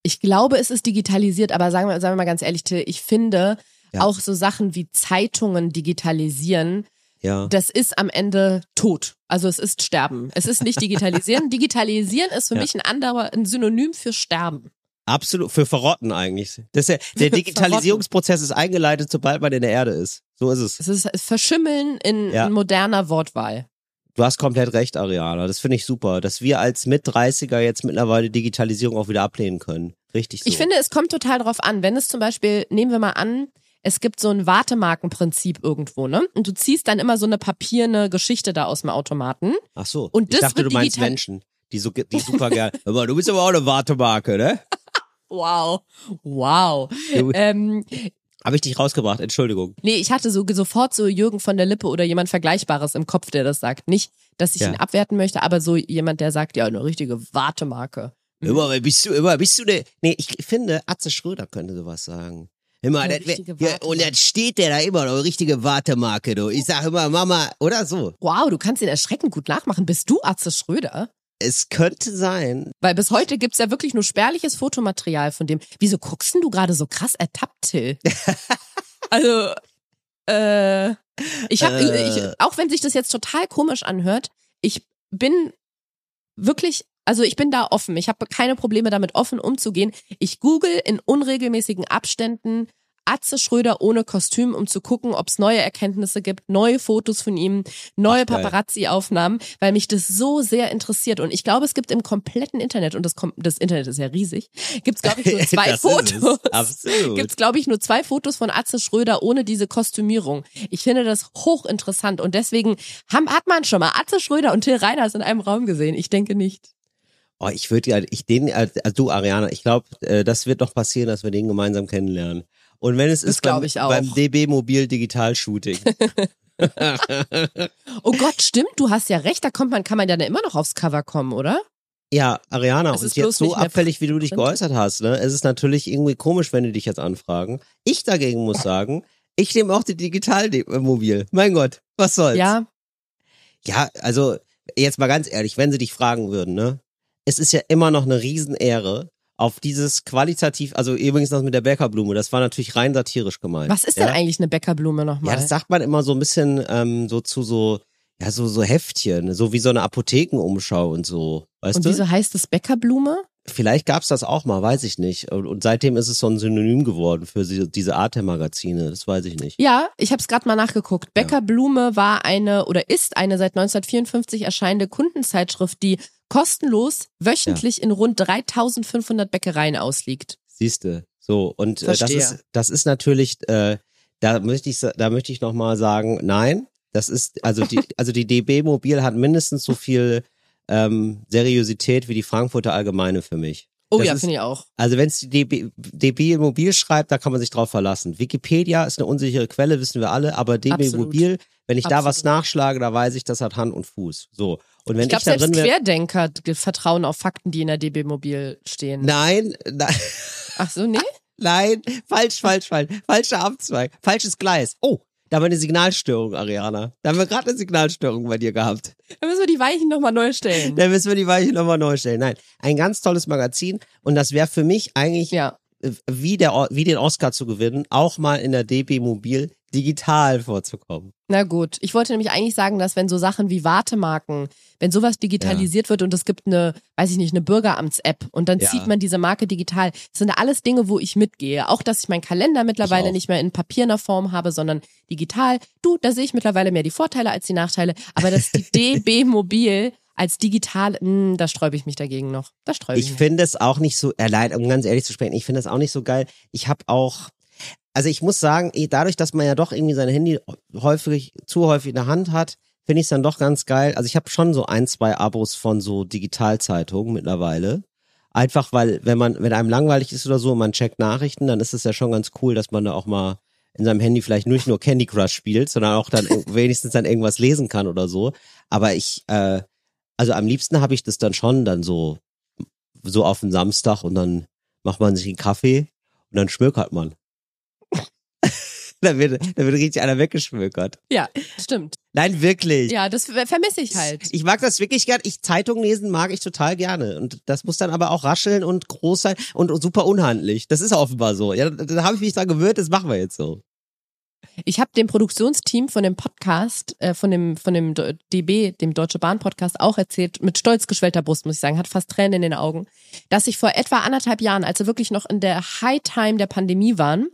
Ich glaube, es ist digitalisiert, aber sagen wir, sagen wir mal ganz ehrlich, Till, ich finde Ja. auch so Sachen wie Zeitungen digitalisieren, Ja. das ist am Ende tot. Also es ist Sterben. Es ist nicht digitalisieren. digitalisieren ist für Ja. mich ein anderer, ein Synonym für Sterben. Absolut. Für Verrotten eigentlich. Das ja, der Digitalisierungsprozess ist eingeleitet, sobald man in der Erde ist. So ist es. Es ist Verschimmeln in, Ja. in moderner Wortwahl. Du hast komplett recht, Ariana. Das finde ich super, dass wir als Mit-30er jetzt mittlerweile Digitalisierung auch wieder ablehnen können. Richtig so. Ich finde, es kommt total drauf an. Wenn es zum Beispiel, nehmen wir mal an, es gibt so ein Wartemarkenprinzip irgendwo, ne? Und du ziehst dann immer so eine papierne Geschichte da aus dem Automaten. Ach so. Und ich das dachte, du meinst Menschen, die so, die super gerne. Aber du bist aber auch eine Wartemarke, ne? Wow. Wow. Ähm, Habe ich dich rausgebracht? Entschuldigung. nee, ich hatte so sofort so Jürgen von der Lippe oder jemand Vergleichbares im Kopf, der das sagt. Nicht, dass ich Ja. ihn abwerten möchte, aber so jemand, der sagt, ja, eine richtige Wartemarke. Mhm. Immer, bist du, immer bist du ne? Nee, ich finde, Atze Schröder könnte sowas sagen. Immer, Eine das, ja, und dann steht der da immer noch, richtige Wartemarke, du. Ich sag immer, Mama, oder so. Wow, du kannst ihn erschreckend gut nachmachen. Bist du Atze Schröder? Es könnte sein. Weil bis heute gibt's ja wirklich nur spärliches Fotomaterial von dem. Wieso guckst denn du gerade so krass ertappt, Till? also, äh, ich habe, Äh. ich, auch wenn sich das jetzt total komisch anhört, ich bin wirklich, also ich bin da offen. Ich habe keine Probleme damit, offen umzugehen. Ich google in unregelmäßigen Abständen Atze Schröder ohne Kostüm, um zu gucken, ob es neue Erkenntnisse gibt, neue Fotos von ihm, neue. Paparazzi-Aufnahmen, weil mich das so sehr interessiert. Und ich glaube, es gibt im kompletten Internet, und das, das Internet ist ja riesig, gibt's glaube ich nur zwei Fotos. es. Absolut. Gibt's glaube ich nur zwei Fotos von Atze Schröder ohne diese Kostümierung. Ich finde das hochinteressant und deswegen haben, hat man schon mal Atze Schröder und Till Reiners in einem Raum gesehen. Ich denke nicht. Oh, ich würde ja, ich den, also du Ariana, ich glaube, äh, das wird noch passieren, dass wir den gemeinsam kennenlernen. Und wenn es Das ist beim, glaub ich auch. beim DB Mobil Digital Shooting. Oh Gott, stimmt, du hast ja recht, da kommt man, kann man ja dann immer noch aufs Cover kommen, oder? Ja, Ariana, Es und jetzt so abfällig, wie du dich geäußert hast, ne? Es ist natürlich irgendwie komisch, wenn die dich jetzt anfragen. Ich dagegen muss sagen, ich nehme auch die Digital-Mobil. Mein Gott, was soll's? Ja, Ja, also, jetzt mal ganz ehrlich, wenn sie dich fragen würden, ne? Es ist ja immer noch eine Riesenehre, auf dieses qualitativ, also übrigens das mit der Bäckerblume, das war natürlich rein satirisch gemeint. was ist denn ja? eigentlich eine Bäckerblume nochmal? Ja, das sagt man immer so ein bisschen ähm, so zu so, ja, so, so Heftchen, so wie so eine Apothekenumschau und so. Weißt und du? wieso heißt es Bäckerblume? Vielleicht gab's das auch mal, weiß ich nicht. Und, seitdem ist es so ein Synonym geworden für diese Art der Magazine, das weiß ich nicht. Ja, ich habe es gerade mal nachgeguckt. Bäckerblume war eine oder ist eine seit 1954 erscheinende Kundenzeitschrift, die kostenlos wöchentlich in rund 3500 Bäckereien ausliegt. Siehste. So, und äh, das ist, das ist natürlich, äh, da möchte ich, da möchte ich nochmal sagen, nein, das ist, also die, also die DB Mobil hat mindestens so viel ähm, Seriosität wie die Frankfurter Allgemeine für mich. Oh Das ja, finde ich auch. Also wenn es die DB, DB Mobil schreibt, da kann man sich drauf verlassen. Wikipedia ist eine unsichere Quelle, wissen wir alle, aber DB Absolut. Mobil, wenn ich da was Absolut. nachschlage, da weiß ich, das hat Hand und Fuß. So. Und wenn Ich glaube, da selbst. Querdenker vertrauen auf Fakten, die in der DB Mobil stehen. Nein, nein, Ach so, nee? nein, falsch, falsch, falsch. Falscher Abzweig, falsches Gleis. Oh, Da haben wir eine Signalstörung, Ariana. Da haben wir gerade eine Signalstörung bei dir gehabt. Dann müssen wir die Weichen nochmal neu stellen. Da müssen wir die Weiche nochmal neu stellen. Nein, ein ganz tolles Magazin und das wäre für mich eigentlich Ja. wie, der, wie den Oscar zu gewinnen, auch mal in der DB Mobil digital vorzukommen. Na gut, ich wollte nämlich eigentlich sagen, dass wenn so Sachen wie Wartemarken, wenn sowas digitalisiert wird und es gibt eine, weiß ich nicht, eine Bürgeramts-App und dann Ja. zieht man diese Marke digital, das sind alles Dinge, wo ich mitgehe. Auch, dass ich meinen Kalender mittlerweile nicht mehr in papierner Form habe, sondern digital. Du, da sehe ich mittlerweile mehr die Vorteile als die Nachteile. Aber das die DB Mobil als digital, mh, da sträube ich mich dagegen noch. Da sträube ich, Ich finde es auch nicht so, allein, um ganz ehrlich zu sprechen, ich finde es auch nicht so geil. Ich habe auch, also ich muss sagen, eh, dadurch, dass man ja doch irgendwie sein Handy häufig, zu häufig in der Hand hat, finde ich es dann doch ganz geil. Also ich habe schon so ein, zwei Abos von so Digitalzeitungen mittlerweile. Einfach weil, wenn man, wenn einem langweilig ist oder so und man checkt Nachrichten, dann ist es ja schon ganz cool, dass man da auch mal in seinem Handy vielleicht nicht nur Candy Crush spielt, sondern auch dann wenigstens dann irgendwas lesen kann oder so. Aber ich, äh, also am liebsten habe ich das dann schon dann so, so auf den Samstag und dann macht man sich einen Kaffee und dann schmökert man. dann, wird, dann wird richtig einer weggeschmökert. Ja, stimmt. Nein, wirklich. Ja, das ver- vermisse ich halt. Ich mag das wirklich gern. Ich Zeitung lesen mag ich total gerne. Und das muss dann aber auch rascheln und groß sein und, und super unhandlich. Das ist offenbar so. Ja, da, da habe ich mich dran gewöhnt, das machen wir jetzt so. Ich habe dem Produktionsteam von dem Podcast, äh, von dem von dem DB, dem Deutsche Bahn Podcast, auch erzählt, mit stolz geschwellter Brust, muss ich sagen, hat fast Tränen in den Augen, dass ich vor etwa anderthalb Jahren, als wir wirklich noch in der High Time der Pandemie waren,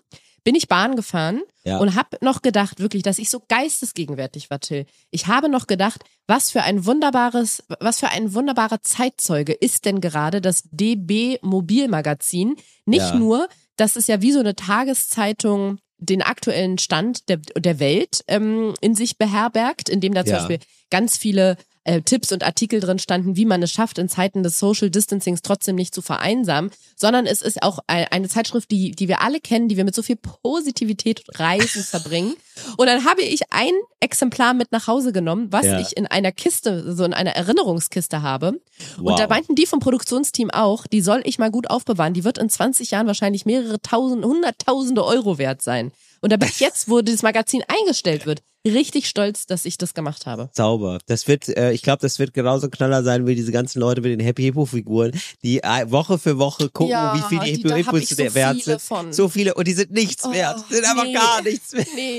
bin ich Bahn gefahren Ja. und habe noch gedacht, wirklich, dass ich so geistesgegenwärtig war, Till. Ich habe noch gedacht, was für ein wunderbares, was für ein wunderbarer Zeitzeuge ist denn gerade das DB Mobilmagazin. Nicht Ja. nur, dass es ja wie so eine Tageszeitung den aktuellen Stand der, der Welt ähm, in sich beherbergt, indem da zum Ja. Beispiel ganz viele äh, Tipps und Artikel drin standen, wie man es schafft, in Zeiten des Social Distancings trotzdem nicht zu vereinsamen, sondern es ist auch ein- eine Zeitschrift, die, die wir alle kennen, die wir mit so viel Positivität und Reisen verbringen. Und dann habe ich ein Exemplar mit nach Hause genommen, was Ja. ich in einer Kiste, so in einer Erinnerungskiste habe. Wow. Und da meinten die vom Produktionsteam auch, die soll ich mal gut aufbewahren. Die wird in 20 Jahren wahrscheinlich mehrere tausend, hunderttausende Euro wert sein. Und da bin ich jetzt, wo das Magazin eingestellt wird, richtig stolz, dass ich das gemacht habe. Sauber. Das wird, äh, ich glaube, das wird genauso knaller sein wie diese ganzen Leute mit den Happy Hippo Figuren, die äh, Woche für Woche gucken, Ja, wie viel die Hippo Hippos so wert sind. von. So viele und die sind nichts Oh, wert. Sind einfach nee. gar nichts wert. Nee.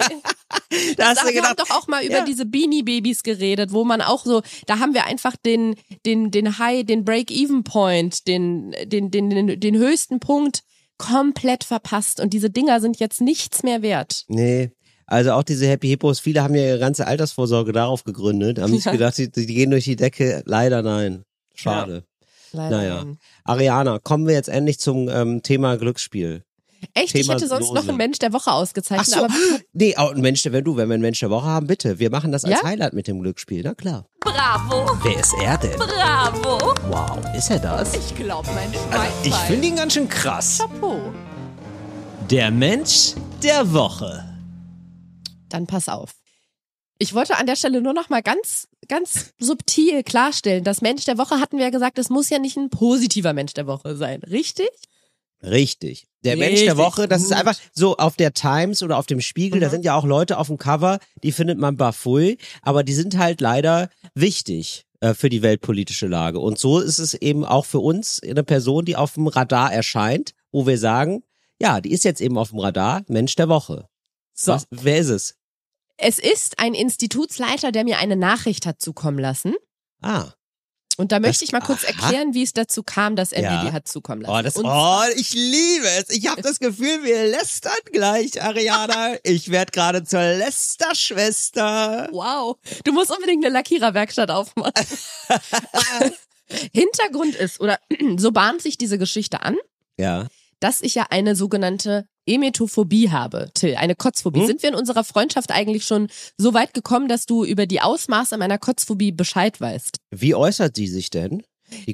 Da hast du wir gedacht, haben doch auch mal über ja. diese Beanie-Babys geredet, wo man auch so, da haben wir einfach den, den, den High, den Break-Even-Point, den, den, den, den, den höchsten Punkt komplett verpasst. Und diese Dinger sind jetzt nichts mehr wert. Nee. Also auch diese Happy Hippos, viele haben ja ihre ganze Altersvorsorge darauf gegründet, haben sich Ja. gedacht, die, die gehen durch die Decke. Leider nein. Schade. Leider. Naja. Ariana, kommen wir jetzt endlich zum ähm, Thema Glücksspiel. Echt, ich Thema hätte sonst Lose. noch einen Mensch der Woche Ach ausgezeichnet, so, aber nee, auch ein Mensch, der- wenn du, wenn wir einen Mensch der Woche haben, bitte. Wir machen das als Ja? Highlight mit dem Glücksspiel, na klar. Bravo, Wer ist er denn? bravo. Wow, ist er das? ich glaube, mein Also, Schwein. ich finde ihn ganz schön krass. Chapeau. Der Mensch der Woche. Dann pass auf. Ich wollte an der Stelle nur noch mal ganz, ganz subtil klarstellen, das Mensch der Woche hatten wir ja gesagt, es muss ja nicht ein positiver Mensch der Woche sein, richtig? Richtig. Der Mensch der Richtig Woche, das ist gut. einfach so auf der Times oder auf dem Spiegel, da Mhm. sind ja auch Leute auf dem Cover, die findet man bafui, aber die sind halt leider wichtig äh, für die weltpolitische Lage. Und so ist es eben auch für uns eine Person, die auf dem Radar erscheint, wo wir sagen, ja, die ist jetzt eben auf dem Radar, Mensch der Woche. So. Was, wer ist es? Es ist ein Institutsleiter, der mir eine Nachricht hat zukommen lassen. Ah. Und da Das- möchte ich mal kurz aha. erklären, wie es dazu kam, dass er Ja. mir die hat zukommen lassen. Oh, das, Und oh, ich liebe es. Ich habe das Gefühl, wir lästern gleich, Ariana. Ich werde gerade zur Lästerschwester. Wow, du musst unbedingt eine Lackiererwerkstatt aufmachen. Hintergrund ist, oder so bahnt sich diese Geschichte an, Ja. dass ich ja eine sogenannte Emetophobie habe, Till, eine Kotzphobie. Hm? Sind wir in unserer Freundschaft eigentlich schon so weit gekommen, dass du über die Ausmaße meiner Kotzphobie Bescheid weißt? Wie äußert sie sich denn?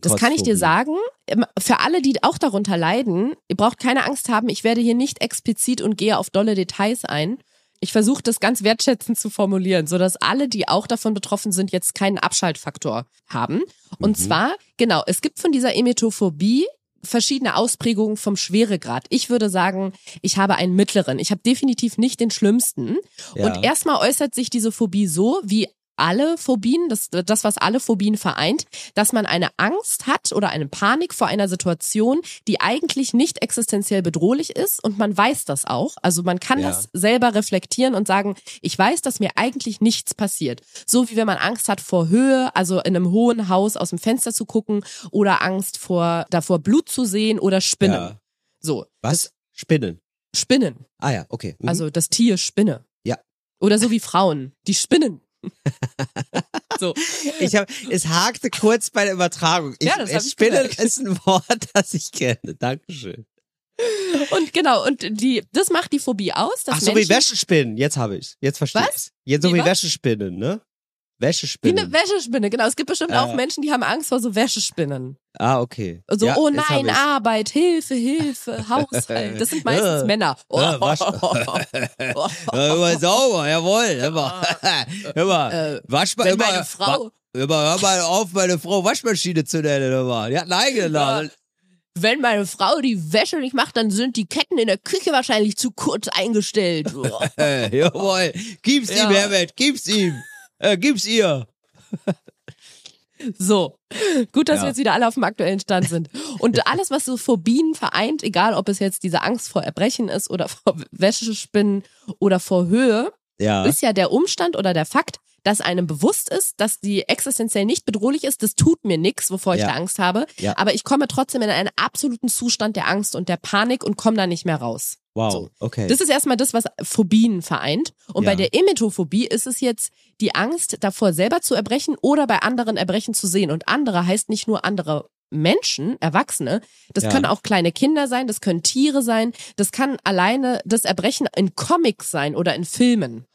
Das kann ich dir sagen. Ähm, Für alle, die auch darunter leiden, ihr braucht keine Angst haben, ich werde hier nicht explizit und gehe auf dolle Details ein. Ich versuche das ganz wertschätzend zu formulieren, sodass alle, die auch davon betroffen sind, jetzt keinen Abschaltfaktor haben. Und Mhm. zwar, genau, es gibt von dieser Emetophobie verschiedene Ausprägungen vom Schweregrad. Ich würde sagen, ich habe einen mittleren. Ich habe definitiv nicht den schlimmsten. Ja. Und erstmal äußert sich diese Phobie so, wie alle Phobien, das, das, was alle Phobien vereint, dass man eine Angst hat oder eine Panik vor einer Situation, die eigentlich nicht existenziell bedrohlich ist und man weiß das auch. Also man kann Ja. das selber reflektieren und sagen, ich weiß, dass mir eigentlich nichts passiert. So wie wenn man Angst hat vor Höhe, also in einem hohen Haus aus dem Fenster zu gucken oder Angst vor, davor Blut zu sehen oder Spinnen. Ja. So, Was? Spinnen. Spinnen. Ah ja, okay. Mhm. Also das Tier Spinne. Ja. Oder so wie Frauen, die spinnen. So. Ich hab, es hakte kurz bei der Übertragung. Ich, Ja, das ich gemerkt. ist ein Wort, das ich kenne. Dankeschön. Und genau, und die, das macht die Phobie aus, Ach so, wie Menschen Wäschespinnen. Jetzt habe ich's. Jetzt verstehe Was? ich's. Jetzt so Wie wie? Wäschespinnen, ne? Wie Wäschespinnen. eine Wäschespinne, genau. Es gibt bestimmt auch Äh. Menschen, die haben Angst vor so Wäschespinnen. ah, okay. So, Ja, oh nein, ich's. Hilfe, Hilfe, Haushalt. Das sind meistens. Männer. Oh, Ja, wasch- Ja, immer sauber, jawohl. Immer. immer. Äh, Wasch mal immer. meine Frau- Immer, hör mal auf, meine Frau Waschmaschine zu nennen. Immer. Die hat einen eigenen Namen. Wenn meine Frau die Wäsche nicht macht, dann sind die Ketten in der Küche wahrscheinlich zu kurz eingestellt. Jawohl. Gib's Ja. ihm, Herbert. Gib's ihm. Äh, gib's ihr. So, gut, dass Ja. wir jetzt wieder alle auf dem aktuellen Stand sind. Und alles, was so Phobien vereint, egal ob es jetzt diese Angst vor Erbrechen ist oder vor Wäschespinnen oder vor Höhe, Ja. ist ja der Umstand oder der Fakt, dass einem bewusst ist, dass die existenziell nicht bedrohlich ist. Das tut mir nichts, wovor ich Ja. da Angst habe. Ja. Aber ich komme trotzdem in einen absoluten Zustand der Angst und der Panik und komme da nicht mehr raus. Wow. So. Okay. Das ist erstmal das, was Phobien vereint. Und Ja. bei der Emetophobie ist es jetzt die Angst davor, selber zu erbrechen oder bei anderen Erbrechen zu sehen. Und andere heißt nicht nur andere Menschen, Erwachsene. Das Ja. können auch kleine Kinder sein, das können Tiere sein, das kann alleine das Erbrechen in Comics sein oder in Filmen.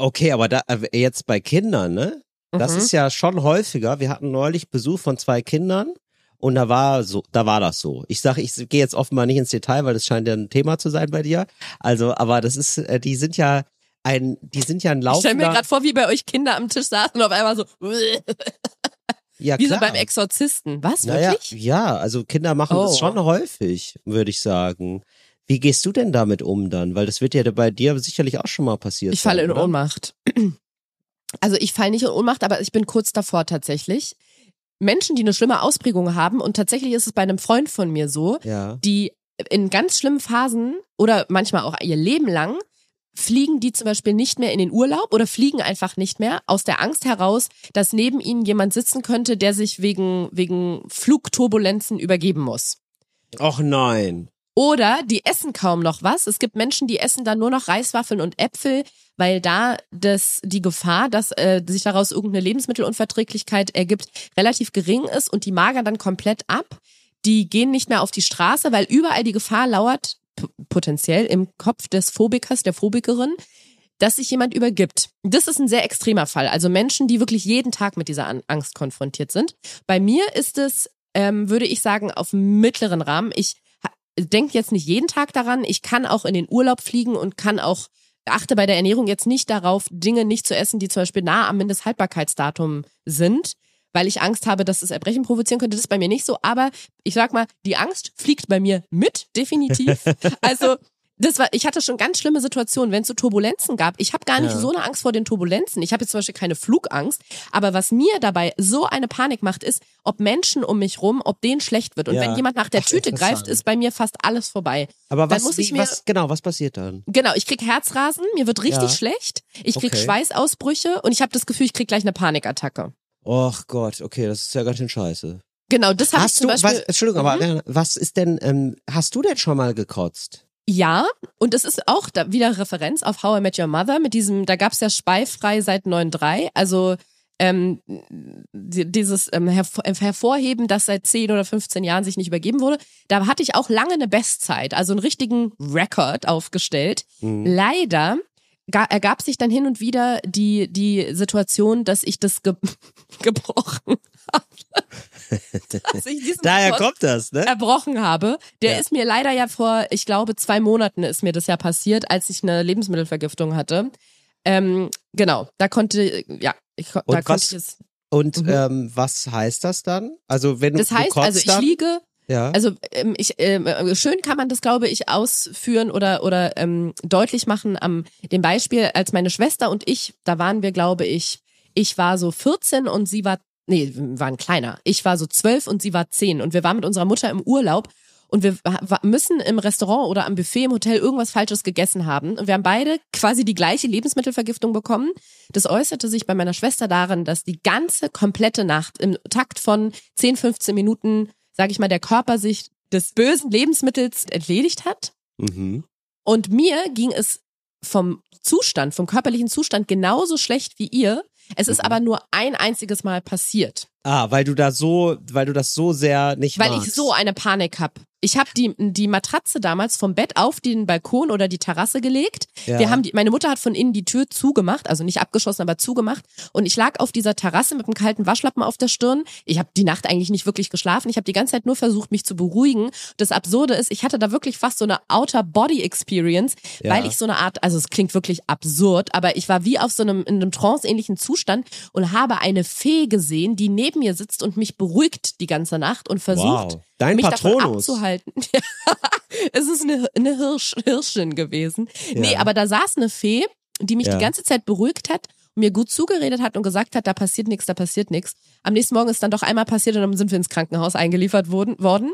Okay, aber da, äh, jetzt bei Kindern, ne? Das Mhm. ist ja schon häufiger. Wir hatten neulich Besuch von zwei Kindern und da war so, da war das so. Ich sage, ich gehe jetzt offenbar nicht ins Detail, weil das scheint ja ein Thema zu sein bei dir. Also, aber das ist, äh, die sind ja ein, die sind ja ein Ich stelle mir laufender. gerade vor, wie bei euch Kinder am Tisch saßen und auf einmal so, ja, wie so klar. beim Exorzisten. Was, Naja, wirklich? ja, also Kinder machen das Oh. schon häufig, würde ich sagen. Wie gehst du denn damit um dann? Weil das wird ja bei dir sicherlich auch schon mal passiert. Ich falle in oder? Ohnmacht. Also ich falle nicht in Ohnmacht, aber ich bin kurz davor tatsächlich. Menschen, die eine schlimme Ausprägung haben, und tatsächlich ist es bei einem Freund von mir so, Ja. die in ganz schlimmen Phasen oder manchmal auch ihr Leben lang fliegen die zum Beispiel nicht mehr in den Urlaub oder fliegen einfach nicht mehr aus der Angst heraus, dass neben ihnen jemand sitzen könnte, der sich wegen, wegen Flugturbulenzen übergeben muss. Och nein. Oder die essen kaum noch was. Es gibt Menschen, die essen dann nur noch Reiswaffeln und Äpfel, weil da das, die Gefahr, dass äh, sich daraus irgendeine Lebensmittelunverträglichkeit ergibt, relativ gering ist und die magern dann komplett ab. Die gehen nicht mehr auf die Straße, weil überall die Gefahr lauert, potenziell im Kopf des Phobikers, der Phobikerin, dass sich jemand übergibt. Das ist ein sehr extremer Fall. Also Menschen, die wirklich jeden Tag mit dieser An- Angst konfrontiert sind. Bei mir ist es, ähm, würde ich sagen, auf mittleren Rahmen. Ich denke jetzt nicht jeden Tag daran. Ich kann auch in den Urlaub fliegen und kann auch achte bei der Ernährung jetzt nicht darauf, Dinge nicht zu essen, die zum Beispiel nah am Mindesthaltbarkeitsdatum sind, weil ich Angst habe, dass es Erbrechen provozieren könnte. Das ist bei mir nicht so. Aber ich sag mal, die Angst fliegt bei mir mit, definitiv. also das war, ich hatte schon ganz schlimme Situationen, wenn es so Turbulenzen gab. Ich habe gar nicht Ja. so eine Angst vor den Turbulenzen. Ich habe jetzt zum Beispiel keine Flugangst. Aber was mir dabei so eine Panik macht, ist, ob Menschen um mich rum, ob denen schlecht wird. Und Ja. wenn jemand nach der Ach, Tüte greift, ist bei mir fast alles vorbei. Aber Dann was, muss ich wie, mir- was, genau, was passiert dann? Genau, ich krieg Herzrasen, mir wird richtig Ja. schlecht, ich krieg Okay. Schweißausbrüche und ich habe das Gefühl, ich krieg gleich eine Panikattacke. Och Gott, okay, das ist ja ganz schön scheiße. Genau, das habe ich Hast zum du, Beispiel. was, Entschuldigung, Mhm. aber äh, was ist denn, ähm, hast du denn schon mal gekotzt? Ja, und das ist auch da wieder Referenz auf How I Met Your Mother mit diesem, da gab's ja speifrei seit 9.3, also ähm, die- dieses ähm, hervor, äh, Hervorheben, dass seit 10 oder 15 Jahren sich nicht übergeben wurde. Da hatte ich auch lange eine Bestzeit, also einen richtigen Rekord aufgestellt. Hm. Leider ergab sich dann hin und wieder die, die Situation, dass ich das ge gebrochen habe. dass ich diesen Daher Rekord kommt das, ne? erbrochen habe. Der Ja. ist mir leider ja vor, ich glaube, zwei Monaten ist mir das ja passiert, als ich eine Lebensmittelvergiftung hatte. Ähm, genau, da konnte, ja, ich, da Und konnte was- ich es. Und Mhm. ähm, was heißt das dann? Also wenn Das du heißt, also ich liege, Ja. Also ähm, ich, ähm, äh, schön kann man das, glaube ich, ausführen oder oder ähm, deutlich machen am dem Beispiel, als meine Schwester und ich, da waren wir, glaube ich, ich war so 14 und sie war, nee, wir waren kleiner. Ich war so 12 und sie war 10 und wir waren mit unserer Mutter im Urlaub und wir müssen im Restaurant oder am Buffet im Hotel irgendwas Falsches gegessen haben. Und wir haben beide quasi die gleiche Lebensmittelvergiftung bekommen. Das äußerte sich bei meiner Schwester darin, dass die ganze komplette Nacht im Takt von 10, 15 Minuten, sage ich mal, der Körper sich des bösen Lebensmittels entledigt hat. Mhm. Und mir ging es vom Zustand, vom körperlichen Zustand genauso schlecht wie ihr. Es ist Mhm. aber nur ein einziges Mal passiert, Ah, weil du da so, weil du das so sehr nicht weil magst. ich so eine Panik hab. Ich habe die, die Matratze damals vom Bett auf den Balkon oder die Terrasse gelegt. Ja. Wir haben die, meine Mutter hat von innen die Tür zugemacht, also nicht abgeschlossen, aber zugemacht. Und ich lag auf dieser Terrasse mit einem kalten Waschlappen auf der Stirn. Ich habe die Nacht eigentlich nicht wirklich geschlafen. Ich habe die ganze Zeit nur versucht, mich zu beruhigen. Das Absurde ist, ich hatte da wirklich fast so eine Outer-Body-Experience, Ja. weil ich so eine Art, also es klingt wirklich absurd, aber ich war wie auf so einem, in einem trance-ähnlichen Zustand und habe eine Fee gesehen, die neben mir sitzt und mich beruhigt die ganze Nacht und versucht, wow. Dein mich davon Patronus. abzuhalten. es ist eine, eine Hirsch, Hirschin gewesen. Nee, Ja. aber da saß eine Fee, die mich Ja. die ganze Zeit beruhigt hat und mir gut zugeredet hat und gesagt hat, da passiert nichts, da passiert nichts. Am nächsten Morgen ist dann doch einmal passiert und dann sind wir ins Krankenhaus eingeliefert worden. worden.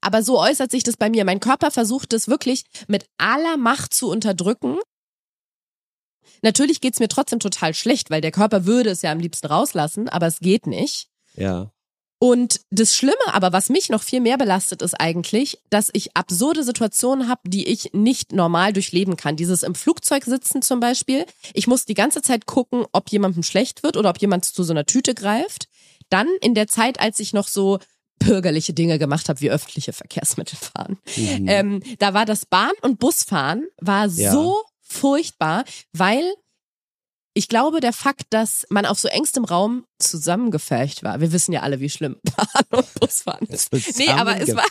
Aber so äußert sich das bei mir. Mein Körper versucht es wirklich mit aller Macht zu unterdrücken. Natürlich geht's mir trotzdem total schlecht, weil der Körper würde es ja am liebsten rauslassen, aber es geht nicht. Ja. Und das Schlimme aber, was mich noch viel mehr belastet, ist eigentlich, dass ich absurde Situationen habe, die ich nicht normal durchleben kann. Dieses im Flugzeug sitzen zum Beispiel. Ich muss die ganze Zeit gucken, ob jemandem schlecht wird oder ob jemand zu so einer Tüte greift. Dann in der Zeit, als ich noch so bürgerliche Dinge gemacht habe, wie öffentliche Verkehrsmittel fahren. Mhm. Ähm, da war das Bahn- und Busfahren war Ja. so furchtbar, weil ich glaube, der Fakt, dass man auf so engstem Raum zusammengefercht war, wir wissen ja alle, wie schlimm Bahn- und Busfahren ist. Nee, aber es war,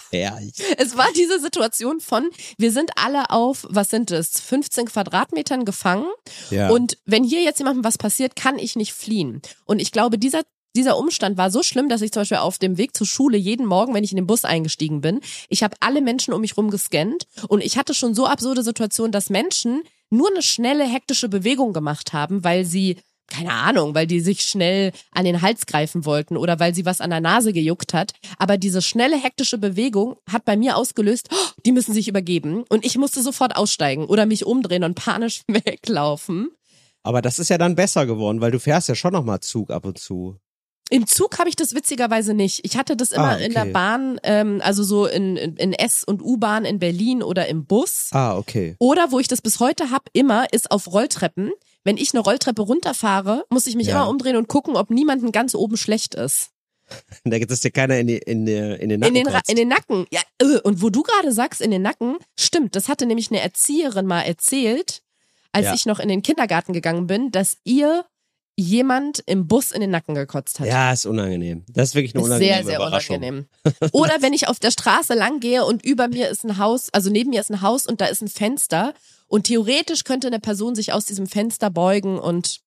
es war diese Situation von, wir sind alle auf, was sind es, 15 Quadratmetern gefangen Ja. und wenn hier jetzt jemandem was passiert, kann ich nicht fliehen. Und ich glaube, dieser dieser Umstand war so schlimm, dass ich zum Beispiel auf dem Weg zur Schule jeden Morgen, wenn ich in den Bus eingestiegen bin, ich habe alle Menschen um mich rum gescannt und ich hatte schon so absurde Situationen, dass Menschen nur eine schnelle, hektische Bewegung gemacht haben, weil sie keine Ahnung, weil die sich schnell an den Hals greifen wollten oder weil sie was an der Nase gejuckt hat. Aber diese schnelle, hektische Bewegung hat bei mir ausgelöst, oh, die müssen sich übergeben. Und ich musste sofort aussteigen oder mich umdrehen und panisch weglaufen. Aber das ist ja dann besser geworden, weil du fährst ja schon noch mal Zug ab und zu. Im Zug habe ich das witzigerweise nicht. Ich hatte das immer Ah, in der okay. Bahn, ähm, also so in, in, in S- und U-Bahn in Berlin oder im Bus. Ah, okay. Oder wo ich das bis heute hab, immer ist auf Rolltreppen. Wenn ich eine Rolltreppe runterfahre, muss ich mich Ja. immer umdrehen und gucken, ob niemanden ganz oben schlecht ist. Da geht es dir keiner in, die, in, die, in den In Nacken den, Ra- kotzt. in den Nacken. Ja, und wo du gerade sagst, in den Nacken, stimmt, das hatte nämlich eine Erzieherin mal erzählt, als Ja. ich noch in den Kindergarten gegangen bin, dass ihr jemand im Bus in den Nacken gekotzt hat. Ja, ist unangenehm. Das ist wirklich eine Ist unangenehme sehr, sehr Überraschung. unangenehm. Oder wenn ich auf der Straße lang gehe und über mir ist ein Haus, also neben mir ist ein Haus und da ist ein Fenster und theoretisch könnte eine Person sich aus diesem Fenster beugen und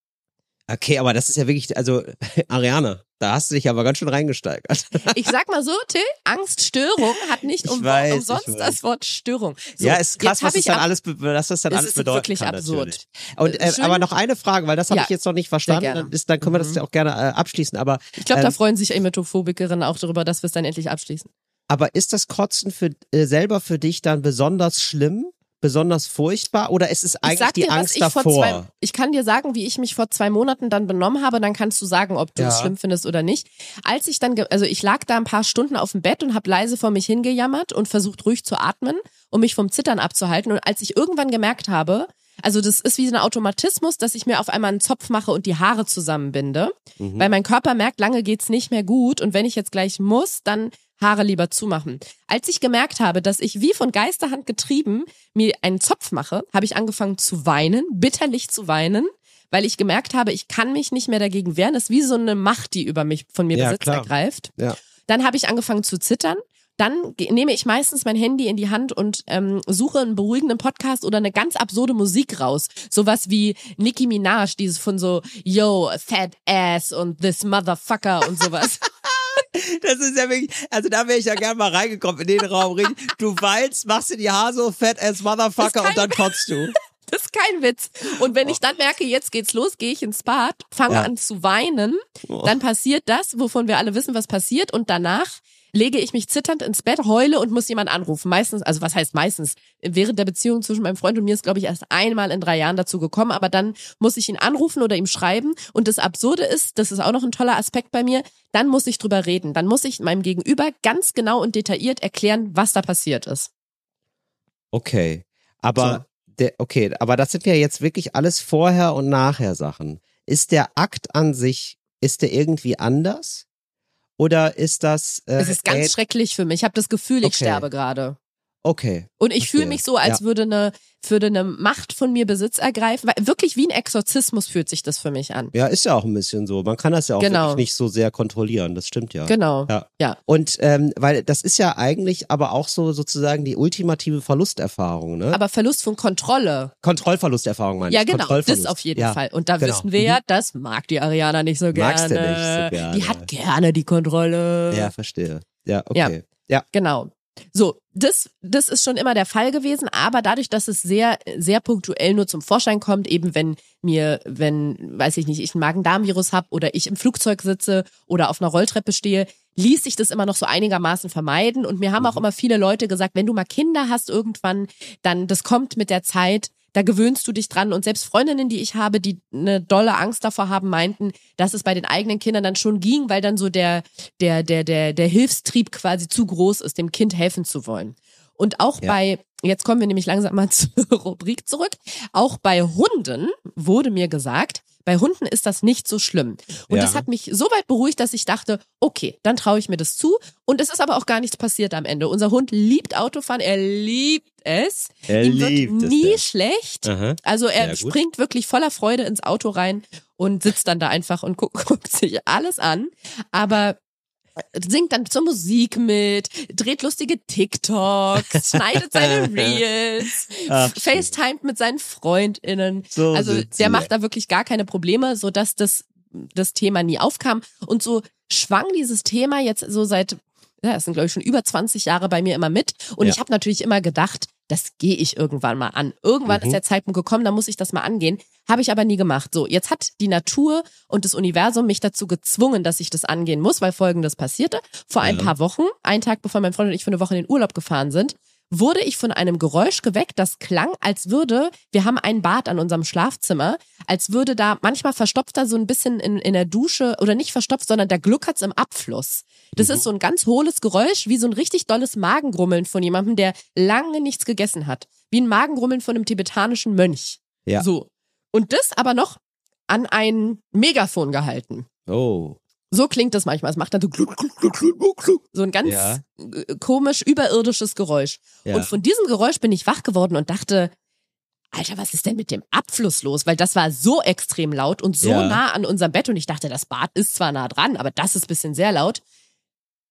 Okay, aber das ist ja wirklich, also Ariane, da hast du dich aber ganz schön reingesteigert. ich sag mal so, Till, Angststörung hat nicht Ich um, weiß, umsonst das Wort Störung. So, ja, ist krass, was das dann alles, was das dann Es alles ist bedeuten wirklich kann. absurd. Natürlich. Und, äh, Schön- aber noch eine Frage, weil das habe Ja, ich jetzt noch nicht verstanden. Dann, ist, dann können wir das Mhm. ja auch gerne äh, abschließen. Aber, Ich glaube, da ähm, freuen sich Emetophobikerinnen auch darüber, dass wir es dann endlich abschließen. aber ist das Kotzen für äh, selber für dich dann besonders schlimm, besonders furchtbar oder ist es Ich eigentlich die dir, was Angst ich vor davor? zwei, ich kann dir sagen, wie ich mich vor zwei Monaten dann benommen habe, dann kannst du sagen, ob du es Ja. schlimm findest oder nicht. Als ich dann, also ich lag da ein paar Stunden auf dem Bett und habe leise vor mich hingejammert und versucht ruhig zu atmen, um mich vom Zittern abzuhalten. Und als ich irgendwann gemerkt habe, also das ist wie so ein Automatismus, dass ich mir auf einmal einen Zopf mache und die Haare zusammenbinde, Mhm. weil mein Körper merkt, lange geht's nicht mehr gut und wenn ich jetzt gleich muss, dann Haare lieber zumachen. Als ich gemerkt habe, dass ich wie von Geisterhand getrieben mir einen Zopf mache, habe ich angefangen zu weinen, bitterlich zu weinen, weil ich gemerkt habe, ich kann mich nicht mehr dagegen wehren. Das ist wie so eine Macht, die über mich von mir Ja, Besitz klar. ergreift. Ja. Dann habe ich angefangen zu zittern. Dann nehme ich meistens mein Handy in die Hand und ähm, suche einen beruhigenden Podcast oder eine ganz absurde Musik raus. Sowas wie Nicki Minaj, dieses von so Yo, Fat Ass und This Motherfucker und sowas. Das ist ja wirklich, also da wäre ich ja gerne mal reingekommen in den Raum. Du weinst, machst dir die Haare so fett as Motherfucker und dann kotzt du. Das ist kein Witz. Und wenn ich dann merke, jetzt geht's los, gehe ich ins Bad, fange Ja. an zu weinen, dann passiert das, wovon wir alle wissen, was passiert. Und danach lege ich mich zitternd ins Bett, heule und muss jemand anrufen. Meistens, also was heißt meistens? Während der Beziehung zwischen meinem Freund und mir ist, glaube ich, erst einmal in drei Jahren dazu gekommen. Aber dann muss ich ihn anrufen oder ihm schreiben. Und das Absurde ist, das ist auch noch ein toller Aspekt bei mir, dann muss ich drüber reden. Dann muss ich meinem Gegenüber ganz genau und detailliert erklären, was da passiert ist. Okay. Aber der, okay, aber das sind ja jetzt wirklich alles vorher und nachher Sachen. Ist der Akt an sich, ist der irgendwie anders? Oder ist das äh, Es ist ganz äh, schrecklich für mich. Ich habe das Gefühl, ich Okay. sterbe gerade. Okay. Und ich fühle mich so, als Ja. würde eine, würde eine Macht von mir Besitz ergreifen. Weil Wirklich wie ein Exorzismus fühlt sich das für mich an. Ja, ist ja auch ein bisschen so. Man kann das ja auch Genau. wirklich nicht so sehr kontrollieren. Das stimmt ja. Genau. Ja. Ja. Und ähm, weil das ist ja eigentlich aber auch so sozusagen die ultimative Verlusterfahrung, ne? Aber Verlust von Kontrolle. Kontrollverlusterfahrung meine Ja, ich. genau. Das auf jeden ja. Fall. Und da genau. wissen wir ja, das mag die Ariana nicht so gerne. Magst du nicht so gerne. Die hat gerne die Kontrolle. Ja, verstehe. Ja, okay. Ja. Genau. So, das, das ist schon immer der Fall gewesen, aber dadurch, dass es sehr, sehr punktuell nur zum Vorschein kommt, eben wenn mir, wenn, weiß ich nicht, ich ein Magen-Darm-Virus habe oder ich im Flugzeug sitze oder auf einer Rolltreppe stehe, ließ sich das immer noch so einigermaßen vermeiden. Und mir haben auch immer viele Leute gesagt, wenn du mal Kinder hast irgendwann, dann, das kommt mit der Zeit, da gewöhnst du dich dran. Und selbst Freundinnen, die ich habe, die eine dolle Angst davor haben, meinten, dass es bei den eigenen Kindern dann schon ging, weil dann so der, der, der, der, der Hilfstrieb quasi zu groß ist, dem Kind helfen zu wollen. Und auch Ja. bei, jetzt kommen wir nämlich langsam mal zur Rubrik zurück, auch bei Hunden wurde mir gesagt, bei Hunden ist das nicht so schlimm. Und Ja. das hat mich so weit beruhigt, dass ich dachte, okay, dann traue ich mir das zu. Und es ist aber auch gar nichts passiert am Ende. Unser Hund liebt Autofahren, er liebt es. Er Ihm wird liebt es, nie ja. schlecht. Aha. Also er springt wirklich voller Freude ins Auto rein und sitzt dann da einfach und guckt, guckt sich alles an. Aber singt dann zur Musik mit, dreht lustige TikToks, schneidet seine Reels, Ach. FaceTimet mit seinen FreundInnen. So also der sie. macht da wirklich gar keine Probleme, so dass das, das Thema nie aufkam. Und so schwang dieses Thema jetzt so seit, ja, es sind glaube ich schon über 20 Jahre bei mir immer mit. Und Ja. ich habe natürlich immer gedacht, das gehe ich irgendwann mal an. Irgendwann Mhm. ist der Zeitpunkt gekommen, da muss ich das mal angehen. Habe ich aber nie gemacht. So, jetzt hat die Natur und das Universum mich dazu gezwungen, dass ich das angehen muss, weil folgendes passierte. Vor ein Ja. paar Wochen, einen Tag bevor mein Freund und ich für eine Woche in den Urlaub gefahren sind, wurde ich von einem Geräusch geweckt, das klang, als würde, wir haben ein Bad an unserem Schlafzimmer, als würde da, manchmal verstopft da so ein bisschen in, in der Dusche, oder nicht verstopft, sondern da gluckert's im Abfluss. Das ist so ein ganz hohles Geräusch, wie so ein richtig dolles Magengrummeln von jemandem, der lange nichts gegessen hat. Wie ein Magengrummeln von einem tibetanischen Mönch. Ja. So. Und das aber noch an ein Megafon gehalten. Oh. So klingt das manchmal. Es macht dann so, so ein ganz Ja. äh, komisch überirdisches Geräusch. Ja. Und von diesem Geräusch bin ich wach geworden und dachte, Alter, was ist denn mit dem Abfluss los? Weil das war so extrem laut und so Ja. nah an unserem Bett und ich dachte, das Bad ist zwar nah dran, aber das ist ein bisschen sehr laut.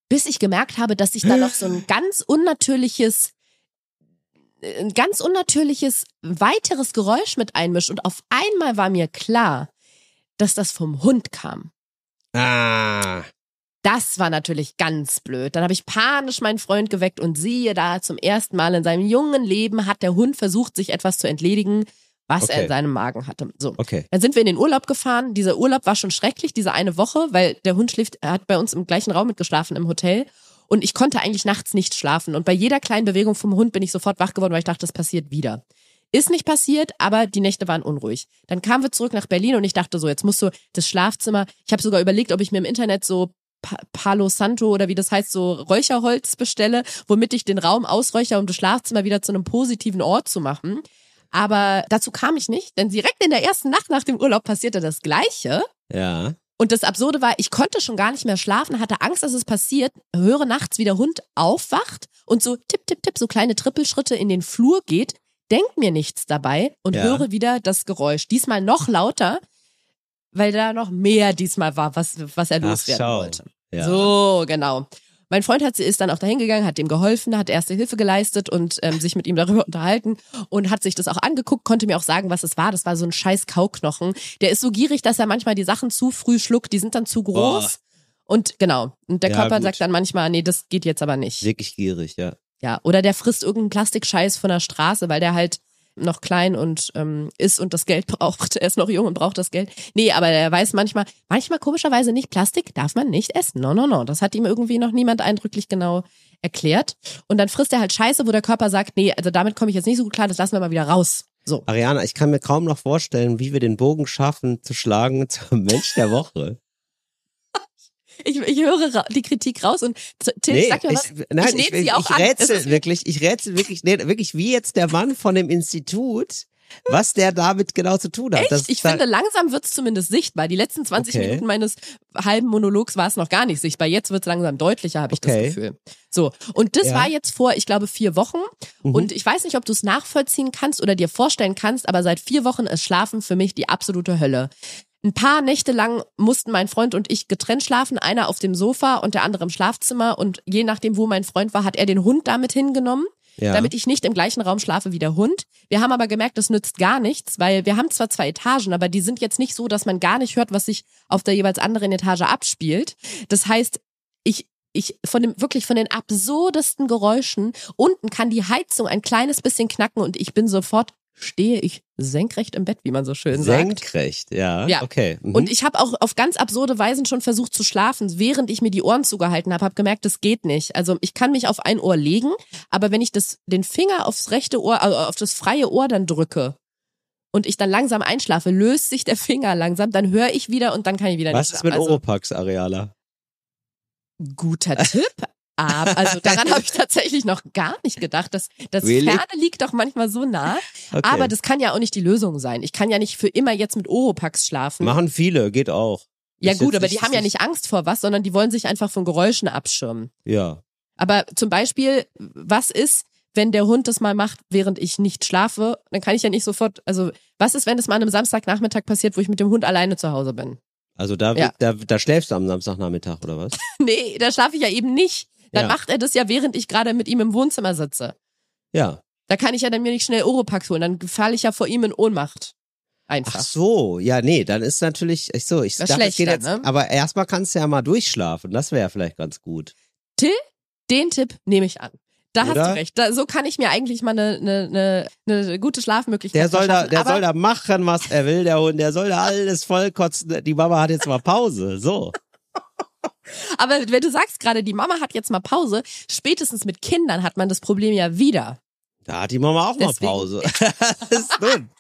Bis ich gemerkt habe, dass sich da noch so ein ganz unnatürliches, äh, ein ganz unnatürliches weiteres Geräusch mit einmischt und auf einmal war mir klar, dass das vom Hund kam. Ah. Das war natürlich ganz blöd. Dann habe ich panisch meinen Freund geweckt und siehe da, zum ersten Mal in seinem jungen Leben hat der Hund versucht, sich etwas zu entledigen, was er Okay. in seinem Magen hatte. So. Okay. Dann sind wir in den Urlaub gefahren. Dieser Urlaub war schon schrecklich, diese eine Woche, weil der Hund schläft, er hat bei uns im gleichen Raum mitgeschlafen im Hotel. Und ich konnte eigentlich nachts nicht schlafen. Und bei jeder kleinen Bewegung vom Hund bin ich sofort wach geworden, weil ich dachte, das passiert wieder. Ist nicht passiert, aber die Nächte waren unruhig. Dann kamen wir zurück nach Berlin und ich dachte so, jetzt musst du das Schlafzimmer. Ich habe sogar überlegt, ob ich mir im Internet so Pa- Palo Santo oder wie das heißt, so Räucherholz bestelle, womit ich den Raum ausräuchere, um das Schlafzimmer wieder zu einem positiven Ort zu machen. Aber dazu kam ich nicht, denn direkt in der ersten Nacht nach dem Urlaub passierte das Gleiche. Ja. Und das Absurde war, ich konnte schon gar nicht mehr schlafen, hatte Angst, dass es passiert, höre nachts, wie der Hund aufwacht und so tipp, tipp, tipp, so kleine Trippelschritte in den Flur geht, denk mir nichts dabei und Ja. höre wieder das Geräusch. Diesmal noch lauter, weil da noch mehr diesmal war, was, was er Ach, loswerden schau. wollte. Ja. So, genau. Mein Freund hat, ist dann auch dahin gegangen, hat dem geholfen, hat erste Hilfe geleistet und ähm, sich mit ihm darüber unterhalten und hat sich das auch angeguckt, konnte mir auch sagen, was es war. Das war so ein scheiß Kauknochen. Der ist so gierig, dass er manchmal die Sachen zu früh schluckt, die sind dann zu groß. Und genau. Und der Ja, Körper gut. sagt dann manchmal, nee, das geht jetzt aber nicht. Wirklich gierig, ja. Ja. Oder der frisst irgendeinen Plastikscheiß von der Straße, weil der halt noch klein und ähm, ist und das Geld braucht. Er ist noch jung und braucht das Geld. Nee, aber er weiß manchmal, manchmal komischerweise nicht, Plastik darf man nicht essen. No, no, no. Das hat ihm irgendwie noch niemand eindrücklich genau erklärt. Und dann frisst er halt Scheiße, wo der Körper sagt, nee, also damit komme ich jetzt nicht so gut klar, das lassen wir mal wieder raus. So. Ariana, ich kann mir kaum noch vorstellen, wie wir den Bogen schaffen, zu schlagen zum Mensch der Woche. Ich, ich höre die Kritik raus und Till, sag mir was. ich, nein, ich ich, nehme sie auch ich rätsel wirklich, ich rätsel wirklich, nee, wirklich wie jetzt der Mann von dem Institut, was der damit genau zu tun hat. Echt? Das, ich finde, langsam wird's zumindest sichtbar. Die letzten 20 Okay. Minuten meines halben Monologs war es noch gar nicht sichtbar. Jetzt wird's langsam deutlicher, habe ich Okay. das Gefühl. So, und das Ja. war jetzt vor, ich glaube, vier Wochen. Mhm. Und ich weiß nicht, ob du es nachvollziehen kannst oder dir vorstellen kannst, aber seit vier Wochen ist Schlafen für mich die absolute Hölle. Ein paar Nächte lang mussten mein Freund und ich getrennt schlafen, einer auf dem Sofa und der andere im Schlafzimmer. Und je nachdem, wo mein Freund war, hat er den Hund damit hingenommen ja. damit ich nicht im gleichen Raum schlafe wie der Hund. Wir haben aber gemerkt, das nützt gar nichts, weil wir haben zwar zwei Etagen, aber die sind jetzt nicht so, dass man gar nicht hört, was sich auf der jeweils anderen Etage abspielt. Das heißt, ich ich von dem wirklich von den absurdesten Geräuschen unten kann die Heizung ein kleines bisschen knacken und ich bin sofort stehe ich senkrecht im Bett, wie man so schön sagt. Senkrecht, ja. Ja. Okay. Mhm. Und ich habe auch auf ganz absurde Weisen schon versucht zu schlafen, während ich mir die Ohren zugehalten habe, habe gemerkt, das geht nicht. Also ich kann mich auf ein Ohr legen, aber wenn ich das den Finger aufs rechte Ohr, also auf das freie Ohr dann drücke und ich dann langsam einschlafe, löst sich der Finger langsam, dann höre ich wieder und dann kann ich wieder was nicht ist mit schlafen. Oropax, Areala? Also guter Tipp. Aber also daran habe ich tatsächlich noch gar nicht gedacht. Das, das Really? Ferne liegt doch manchmal so nah. Okay. Aber das kann ja auch nicht die Lösung sein. Ich kann ja nicht für immer jetzt mit Oropax schlafen. Machen viele, geht auch. Ja Ist gut, aber die haben ja nicht Angst vor was, sondern die wollen sich einfach von Geräuschen abschirmen. Ja. Aber zum Beispiel, was ist, wenn der Hund das mal macht, während ich nicht schlafe? Dann kann ich ja nicht sofort, also was ist, wenn es mal an einem Samstagnachmittag passiert, wo ich mit dem Hund alleine zu Hause bin? Also da, Ja. da, da schläfst du am Samstagnachmittag, oder was? nee, da schlafe ich ja eben nicht. Dann Ja. macht er das ja, während ich gerade mit ihm im Wohnzimmer sitze. Ja. Da kann ich ja dann mir nicht schnell Oropax holen, dann falle ich ja vor ihm in Ohnmacht. Einfach. Ach so, ja, nee, dann ist natürlich, ich so, ich Das dachte, schlechter, jetzt, ne? aber erstmal kannst du ja mal durchschlafen, das wäre vielleicht ganz gut. Till, den Tipp nehme ich an. Da hast Oder? du recht. Da, so kann ich mir eigentlich mal eine, eine, eine, eine gute Schlafmöglichkeit Der soll da, der soll da machen, was er will, der Hund, der soll da alles vollkotzen. Die Mama hat jetzt mal Pause, so. Aber wenn du sagst gerade, die Mama hat jetzt mal Pause, spätestens mit Kindern hat man das Problem ja wieder. Da hat die Mama auch Deswegen- mal Pause. das ist nun.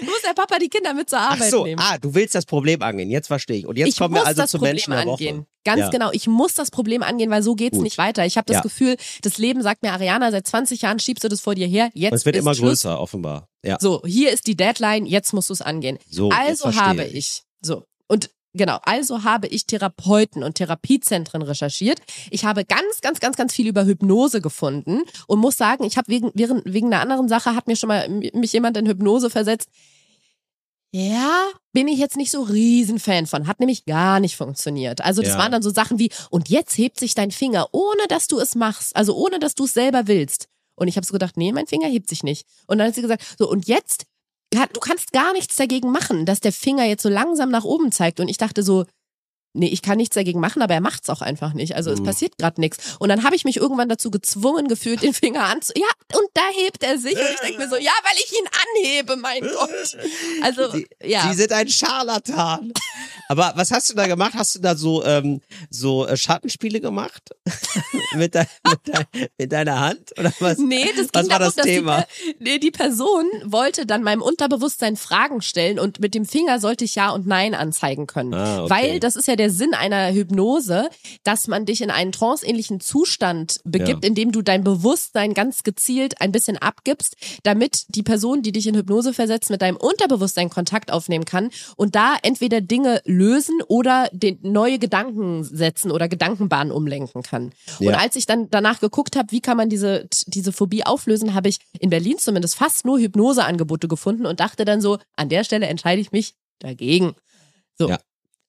Muss der Papa die Kinder mit zur Ach Arbeit so, nehmen? ah, du willst das Problem angehen. Jetzt verstehe ich. Und jetzt ich kommen wir also zum Problem Menschen der Woche. angehen. Ganz Ja. genau. Ich muss das Problem angehen, weil so geht's Gut. nicht weiter. Ich habe das Ja. Gefühl, das Leben sagt mir, Ariana, seit 20 Jahren schiebst du das vor dir her. Jetzt Und es wird immer Schluss. größer, offenbar. Ja. So, hier ist die Deadline, jetzt musst du es angehen. So, also habe ich. So. Und genau, also habe ich Therapeuten und Therapiezentren recherchiert. Ich habe ganz, ganz, ganz, ganz viel über Hypnose gefunden und muss sagen, ich habe wegen, während, wegen einer anderen Sache hat mir schon mal mich jemand in Hypnose versetzt. Ja, bin ich jetzt nicht so riesen Fan von. Hat nämlich gar nicht funktioniert. Also das Ja. waren dann so Sachen wie, und jetzt hebt sich dein Finger, ohne dass du es machst. Also ohne dass du es selber willst. Und ich habe so gedacht, nee, mein Finger hebt sich nicht. Und dann hat sie gesagt, so, und jetzt, du kannst gar nichts dagegen machen, dass der Finger jetzt so langsam nach oben zeigt. Und ich dachte so, nee, ich kann nichts dagegen machen, aber er macht's auch einfach nicht. Also es Mhm. passiert gerade nichts. Und dann habe ich mich irgendwann dazu gezwungen gefühlt, den Finger anzu... Ja, und da hebt er sich. Und ich denke mir so, ja, weil ich ihn anhebe, mein Gott. Also, Sie, ja. Sie sind ein Scharlatan. Aber was hast du da gemacht? Hast du da so, ähm, so äh, Schattenspiele gemacht? mit, dein, mit, dein, mit deiner Hand? Oder was? Nee, das ging Was war darum, das Thema? Die, nee, die Person wollte dann meinem Unterbewusstsein Fragen stellen und mit dem Finger sollte ich Ja und Nein anzeigen können. Ah, okay. Weil das ist ja der Sinn einer Hypnose, dass man dich in einen tranceähnlichen Zustand begibt, Ja. in dem du dein Bewusstsein ganz gezielt ein bisschen abgibst, damit die Person, die dich in Hypnose versetzt, mit deinem Unterbewusstsein Kontakt aufnehmen kann und da entweder Dinge lösen oder den, neue Gedanken setzen oder Gedankenbahnen umlenken kann. Und Ja. als ich dann danach geguckt habe, wie kann man diese, diese Phobie auflösen, habe ich in Berlin zumindest fast nur Hypnoseangebote gefunden und dachte dann so, an der Stelle entscheide ich mich dagegen. So. Ja.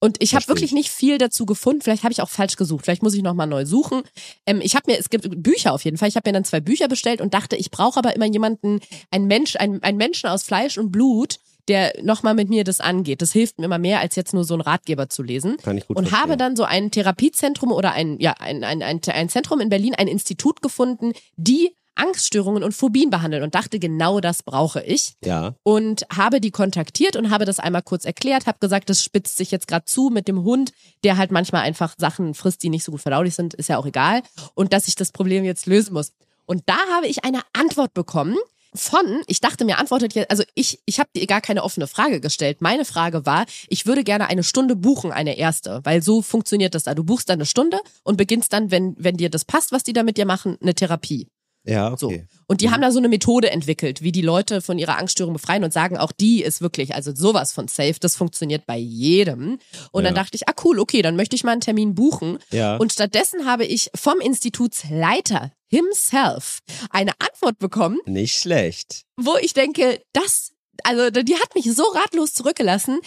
Und ich habe wirklich ich. nicht viel dazu gefunden. Vielleicht habe ich auch falsch gesucht. Vielleicht muss ich noch mal neu suchen. Ähm, ich habe mir, es gibt Bücher auf jeden Fall. Ich habe mir dann zwei Bücher bestellt und dachte, ich brauche aber immer jemanden, ein Mensch, ein, ein Menschen aus Fleisch und Blut, der nochmal mit mir das angeht. Das hilft mir immer mehr, als jetzt nur so einen Ratgeber zu lesen. Kann ich gut und verstehen. habe dann so ein Therapiezentrum oder ein, ja, ein, ein, ein, ein Zentrum in Berlin, ein Institut gefunden, die Angststörungen und Phobien behandeln und dachte, genau das brauche ich Ja. und habe die kontaktiert und habe das einmal kurz erklärt, habe gesagt, das spitzt sich jetzt gerade zu mit dem Hund, der halt manchmal einfach Sachen frisst, die nicht so gut verdaulich sind, ist ja auch egal und dass ich das Problem jetzt lösen muss. Und da habe ich eine Antwort bekommen von, ich dachte mir antwortet jetzt, also ich ich habe dir gar keine offene Frage gestellt. Meine Frage war, ich würde gerne eine Stunde buchen, eine erste, weil so funktioniert das da. Du buchst dann eine Stunde und beginnst dann, wenn wenn dir das passt, was die da mit dir machen, eine Therapie. Ja, So. okay. Und die haben da so eine Methode entwickelt, wie die Leute von ihrer Angststörung befreien und sagen, auch die ist wirklich, also sowas von safe, das funktioniert bei jedem. Und dann Ja. dachte ich, ah cool, okay, dann möchte ich mal einen Termin buchen. Ja. Und stattdessen habe ich vom Institutsleiter himself eine Antwort bekommen, Nicht schlecht. wo ich denke, das, also die hat mich so ratlos zurückgelassen.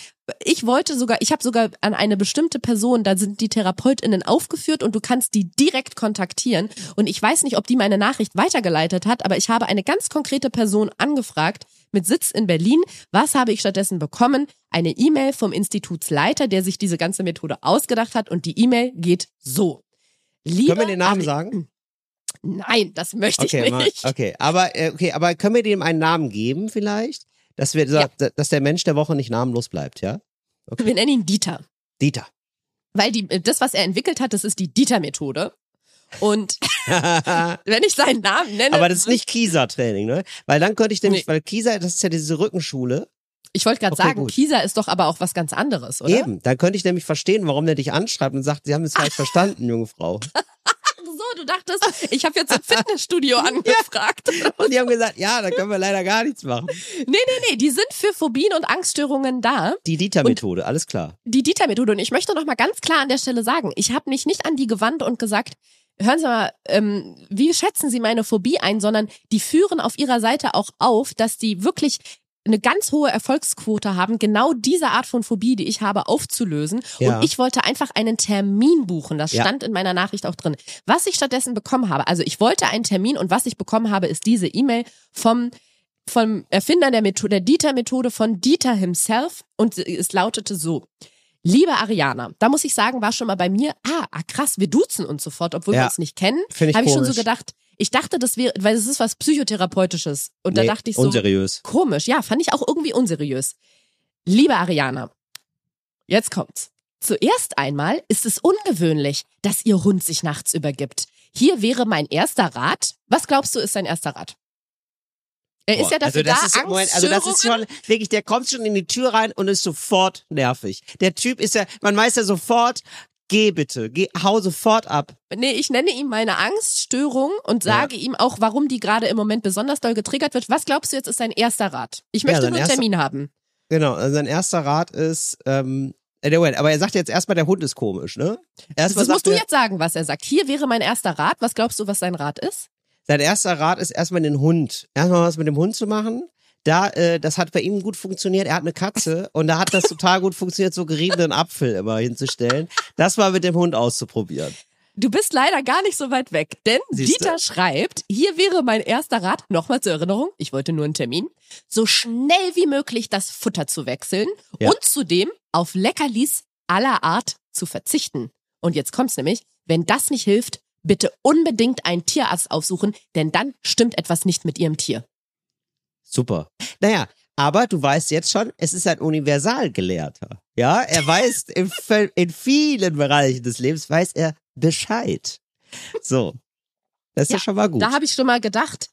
Ich wollte sogar, ich habe sogar an eine bestimmte Person, da sind die TherapeutInnen aufgeführt und du kannst die direkt kontaktieren. Und ich weiß nicht, ob die meine Nachricht weitergeleitet hat, aber ich habe eine ganz konkrete Person angefragt mit Sitz in Berlin. Was habe ich stattdessen bekommen? Eine E-Mail vom Institutsleiter, der sich diese ganze Methode ausgedacht hat und die E-Mail geht so. Lieber Können wir den Namen sagen? Nein, das möchte Okay, ich nicht. okay, aber äh, okay, aber können wir dem einen Namen geben vielleicht, dass wir Ja. dass der Mensch der Woche nicht namenlos bleibt, ja? Wir nennen ihn Dieter. Dieter. Weil die, das, was er entwickelt hat, das ist die Dieter-Methode. Und wenn ich seinen Namen nenne. aber das ist nicht Kieser-Training, ne? Weil dann könnte ich nämlich, Nee. weil Kieser, das ist ja diese Rückenschule. Ich wollte gerade Okay, sagen, gut. Kieser ist doch aber auch was ganz anderes, oder? Eben, dann könnte ich nämlich verstehen, warum der dich anschreibt und sagt, Sie haben es falsch verstanden, junge Frau. Du dachtest, ich habe jetzt im Fitnessstudio angefragt. Und die haben gesagt, ja, da können wir leider gar nichts machen. Nee, nee, nee, die sind für Phobien und Angststörungen da. Die Dieter-Methode, alles klar. Die Dieter-Methode. Und ich möchte noch mal ganz klar an der Stelle sagen, ich habe mich nicht an die gewandt und gesagt, hören Sie mal, ähm, wie schätzen Sie meine Phobie ein, sondern die führen auf ihrer Seite auch auf, dass die wirklich eine ganz hohe Erfolgsquote haben, genau diese Art von Phobie, die ich habe, aufzulösen. Ja. Und ich wollte einfach einen Termin buchen. Das Ja. stand in meiner Nachricht auch drin. Was ich stattdessen bekommen habe, also ich wollte einen Termin und was ich bekommen habe, ist diese E-Mail vom vom Erfinder der Methode, der Dieter-Methode von Dieter himself und es lautete so. Liebe Ariana, da muss ich sagen, war schon mal bei mir, ah, ah krass, wir duzen uns sofort, obwohl Ja. wir uns nicht kennen. Finde ich Habe ich schon so gedacht, ich dachte, das wäre, weil es ist was Psychotherapeutisches. Und da Nee, dachte ich so, unseriös. komisch, ja, fand ich auch irgendwie unseriös. Liebe Ariana, jetzt kommt's. Zuerst einmal ist es ungewöhnlich, dass Ihr Hund sich nachts übergibt. Hier wäre mein erster Rat. Was glaubst du, ist sein erster Rat? Er ist ja dafür also das da, ist, Moment, also das ist schon wirklich, der kommt schon in die Tür rein und ist sofort nervig. Der Typ ist ja, man weiß ja sofort, geh bitte, geh, hau sofort ab. Nee, ich nenne ihm meine Angststörung und sage ihm auch, warum die gerade im Moment besonders doll getriggert wird. Was glaubst du jetzt ist sein erster Rat? Ich Ja, möchte sein nur einen Termin haben. Genau, also sein erster Rat ist, ähm, äh, der Moment, aber er sagt jetzt erstmal, der Hund ist komisch, ne? Erstmal Das musst du jetzt sagen, was er sagt. Hier wäre mein erster Rat. Was glaubst du, was sein Rat ist? sein erster Rat ist erstmal den Hund, erstmal was mit dem Hund zu machen. Da, äh, das hat bei ihm gut funktioniert. Er hat eine Katze und da hat das total gut funktioniert, so geriebenen Apfel immer hinzustellen. Das mal mit dem Hund auszuprobieren. Du bist leider gar nicht so weit weg, denn Siehste. Dieter schreibt, hier wäre mein erster Rat, nochmal zur Erinnerung, ich wollte nur einen Termin, so schnell wie möglich das Futter zu wechseln Ja. und zudem auf Leckerlis aller Art zu verzichten. Und jetzt kommt's nämlich, wenn das nicht hilft, bitte unbedingt einen Tierarzt aufsuchen, denn dann stimmt etwas nicht mit ihrem Tier. Super. Naja, aber du weißt jetzt schon, es ist ein Universalgelehrter. Ja, er weiß in, in vielen Bereichen des Lebens weiß er Bescheid. So. Das ist ja, Ja, schon mal gut. Da habe ich schon mal gedacht,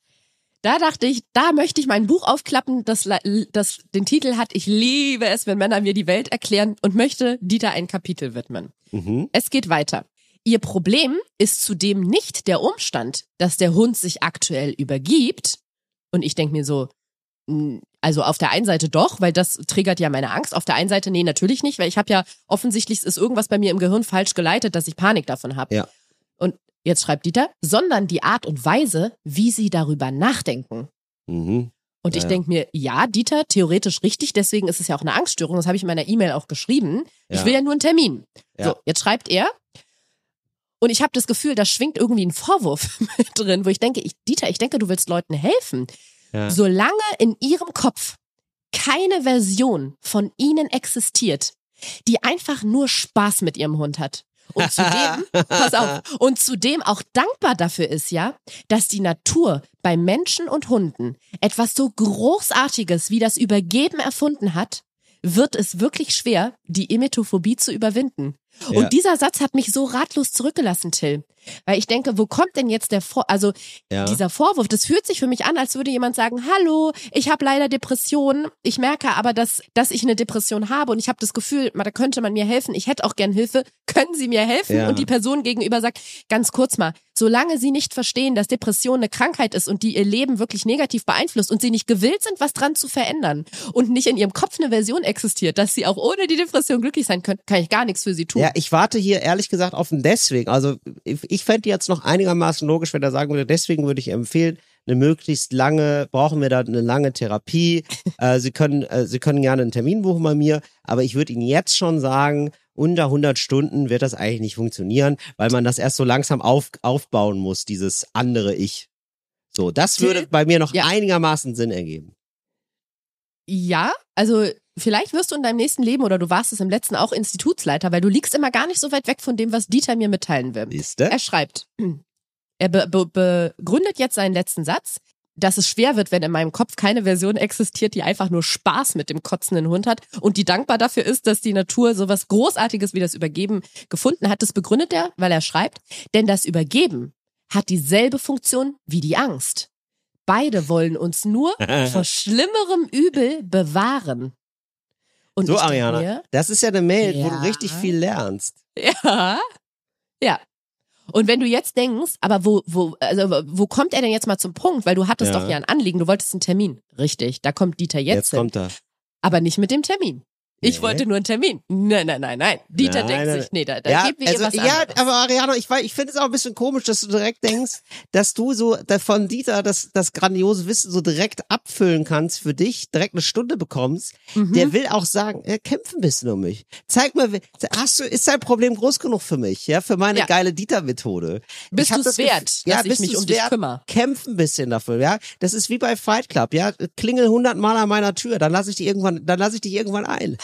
da dachte ich, da möchte ich mein Buch aufklappen, das, das den Titel hat, ich liebe es, wenn Männer mir die Welt erklären und möchte Dieter ein Kapitel widmen. Mhm. Es geht weiter. Ihr Problem ist zudem nicht der Umstand, dass der Hund sich aktuell übergibt. Und ich denke mir so, also auf der einen Seite doch, weil das triggert ja meine Angst. Auf der einen Seite, nee, natürlich nicht, weil ich habe ja offensichtlich ist irgendwas bei mir im Gehirn falsch geleitet, dass ich Panik davon habe. Ja. Und jetzt schreibt Dieter, sondern die Art und Weise, wie sie darüber nachdenken. Mhm. Und ich Ja, ja. denk mir, ja, Dieter, theoretisch richtig, deswegen ist es ja auch eine Angststörung. Das habe ich in meiner E-Mail auch geschrieben. Ich Ja. will ja nur einen Termin. So, jetzt schreibt er. Und ich habe das Gefühl, da schwingt irgendwie ein Vorwurf mit drin, wo ich denke, ich, Dieter, ich denke, du willst Leuten helfen. Ja. Solange in ihrem Kopf keine Version von ihnen existiert, die einfach nur Spaß mit ihrem Hund hat. Und zudem, pass auf, und zudem auch dankbar dafür ist ja, dass die Natur bei Menschen und Hunden etwas so Großartiges wie das Übergeben erfunden hat, wird es wirklich schwer, die Emetophobie zu überwinden. Ja. Und dieser Satz hat mich so ratlos zurückgelassen, Till. Weil ich denke, wo kommt denn jetzt der Vor also Ja. dieser Vorwurf, das fühlt sich für mich an, als würde jemand sagen, hallo, ich habe leider Depressionen, ich merke aber, dass, dass ich eine Depression habe und ich habe das Gefühl, da könnte man mir helfen, ich hätte auch gern Hilfe, können Sie mir helfen? Ja. Und die Person gegenüber sagt, ganz kurz mal, solange Sie nicht verstehen, dass Depression eine Krankheit ist und die Ihr Leben wirklich negativ beeinflusst und Sie nicht gewillt sind, was dran zu verändern und nicht in Ihrem Kopf eine Version existiert, dass Sie auch ohne die Depression glücklich sein können, kann ich gar nichts für Sie tun. Ja, ich warte hier ehrlich gesagt auf ein Deswegen. Also ich ich fände jetzt noch einigermaßen logisch, wenn er sagen würde, deswegen würde ich empfehlen, eine möglichst lange, brauchen wir da eine lange Therapie. äh, Sie können, äh, Sie können gerne einen Termin buchen bei mir, aber ich würde Ihnen jetzt schon sagen, unter 100 Stunden wird das eigentlich nicht funktionieren, weil man das erst so langsam auf, aufbauen muss, dieses andere Ich. So, das würde bei mir noch Ja. einigermaßen Sinn ergeben. Ja, also vielleicht wirst du in deinem nächsten Leben oder du warst es im letzten auch Institutsleiter, weil du liegst immer gar nicht so weit weg von dem, was Dieter mir mitteilen will. Siehste? Er schreibt, er be be begründet jetzt seinen letzten Satz, dass es schwer wird, wenn in meinem Kopf keine Version existiert, die einfach nur Spaß mit dem kotzenden Hund hat und die dankbar dafür ist, dass die Natur sowas Großartiges wie das Übergeben gefunden hat. Das begründet er, weil er schreibt, denn das Übergeben hat dieselbe Funktion wie die Angst. Beide wollen uns nur vor schlimmerem Übel bewahren. Und so, Ariana, mir, das ist ja eine Mail, wo du Ja. richtig viel lernst. ja. Ja. Und wenn du jetzt denkst, aber wo, wo, also wo kommt er denn jetzt mal zum Punkt? Weil du hattest Ja. doch ja ein Anliegen, du wolltest einen Termin. Richtig, da kommt Dieter jetzt, Jetzt hin. kommt er. Aber nicht mit dem Termin. Ich Nee. wollte nur einen Termin. Nein, nein, nein, nein. Dieter Nein, denkt nein, sich, nee, da, da ja, wir also, was ja, anderes. aber Ariana, ich, weiß- ich finde es auch ein bisschen komisch, dass du direkt denkst, dass du so von Dieter das, das grandiose Wissen so direkt abfüllen kannst für dich, direkt eine Stunde bekommst. Mhm. Der will auch sagen, er kämpft ein bisschen um mich. Zeig mir, hast du, ist dein Problem groß genug für mich, ja, für meine Ja. geile Dieter-Methode? Bist das Gefühl- wert, ja, dass ich bist mich um dich wert? kümmere? Kämpf ein bisschen dafür, ja. Das ist wie bei Fight Club, ja. Klingel hundertmal an meiner Tür, dann lass ich dich irgendwann, dann lass ich dich irgendwann ein.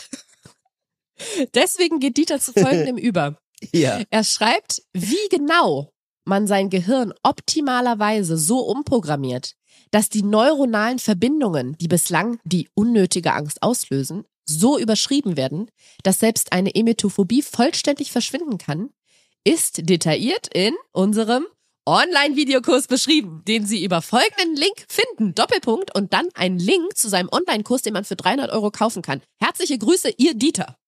Deswegen geht Dieter zu folgendem über. Ja. Er schreibt, wie genau man sein Gehirn optimalerweise so umprogrammiert, dass die neuronalen Verbindungen, die bislang die unnötige Angst auslösen, so überschrieben werden, dass selbst eine Emetophobie vollständig verschwinden kann, ist detailliert in unserem Online-Videokurs beschrieben, den Sie über folgenden Link finden. Doppelpunkt und dann ein Link zu seinem Online-Kurs, den man für 300 Euro kaufen kann. Herzliche Grüße, Ihr Dieter.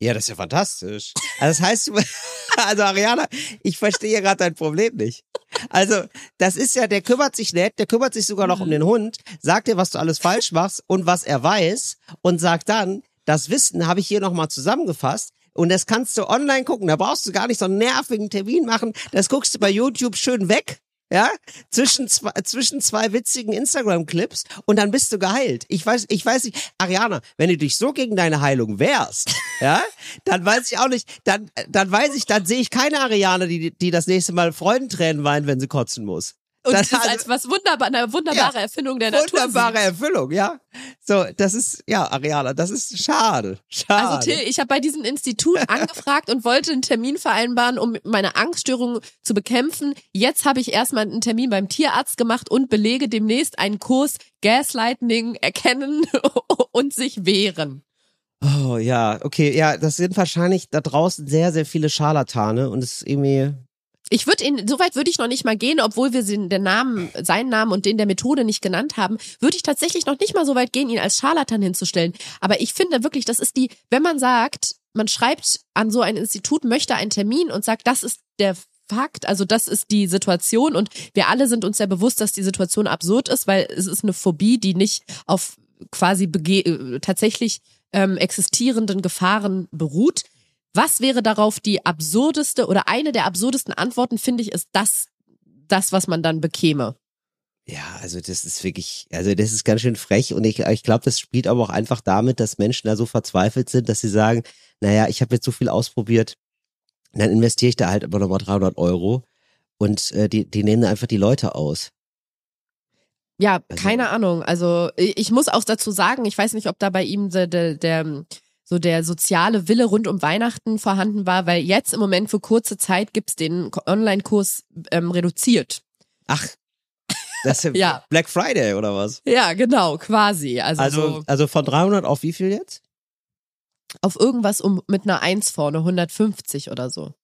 Ja, das ist ja fantastisch. Also das heißt, also Ariana, ich verstehe gerade dein Problem nicht. Also, das ist ja, der kümmert sich nicht, der kümmert sich sogar noch um den Hund, sagt dir, was du alles falsch machst und was er weiß und sagt dann, das Wissen habe ich hier nochmal zusammengefasst und das kannst du online gucken. Da brauchst du gar nicht so einen nervigen Termin machen. Das guckst du bei YouTube schön weg. Ja, zwischen zwei, zwischen zwei witzigen Instagram-Clips und dann bist du geheilt. Ich weiß, ich weiß nicht, Ariana, wenn du dich so gegen deine Heilung wehrst, ja, dann weiß ich auch nicht, dann, dann weiß ich, dann sehe ich keine Ariane, die, die das nächste Mal Freudentränen weint, wenn sie kotzen muss. Und Das das, ist also- als was wunderbar, eine wunderbare Ja, Erfindung der Natur. Wunderbare. Erfüllung, ja. So, das ist, ja, Ariana, das ist schade. Schade. Also Till, ich habe bei diesem Institut angefragt und wollte einen Termin vereinbaren, um meine Angststörung zu bekämpfen. Jetzt habe ich erstmal einen Termin beim Tierarzt gemacht und belege demnächst einen Kurs Gaslighting erkennen und sich wehren. Oh ja, okay, ja, das sind wahrscheinlich da draußen sehr, sehr viele Scharlatane und es ist irgendwie, Ich würde ihn, soweit würde ich noch nicht mal gehen, obwohl wir den, Namen, seinen Namen und den der Methode nicht genannt haben, würde ich tatsächlich noch nicht mal so weit gehen, ihn als Scharlatan hinzustellen. Aber ich finde wirklich, das ist die, wenn man sagt, man schreibt an so ein Institut, möchte einen Termin und sagt, das ist der Fakt, also das ist die Situation und wir alle sind uns sehr bewusst, dass die Situation absurd ist, weil es ist eine Phobie, die nicht auf quasi bege äh, tatsächlich ähm, existierenden Gefahren beruht. Was wäre darauf die absurdeste oder eine der absurdesten Antworten, finde ich, ist das, das, was man dann bekäme. ja, also das ist wirklich, also das ist ganz schön frech und ich, ich glaube, das spielt aber auch einfach damit, dass Menschen da so verzweifelt sind, dass sie sagen, naja, ich habe jetzt so viel ausprobiert, dann investiere ich da halt aber nochmal 300 Euro und äh, die, die nehmen einfach die Leute aus. Ja, Also- keine Ahnung. Also ich ich muss auch dazu sagen, ich weiß nicht, ob da bei ihm der, der, der so der soziale Wille rund um Weihnachten vorhanden war, weil jetzt im Moment für kurze Zeit gibt's den Ko- Online-Kurs ähm, reduziert. Ach, das ist Ja. Black Friday oder was? Ja, genau, quasi. Also, Also, so also von 300 auf wie viel jetzt? auf irgendwas um mit einer Eins vorne, 150 oder so.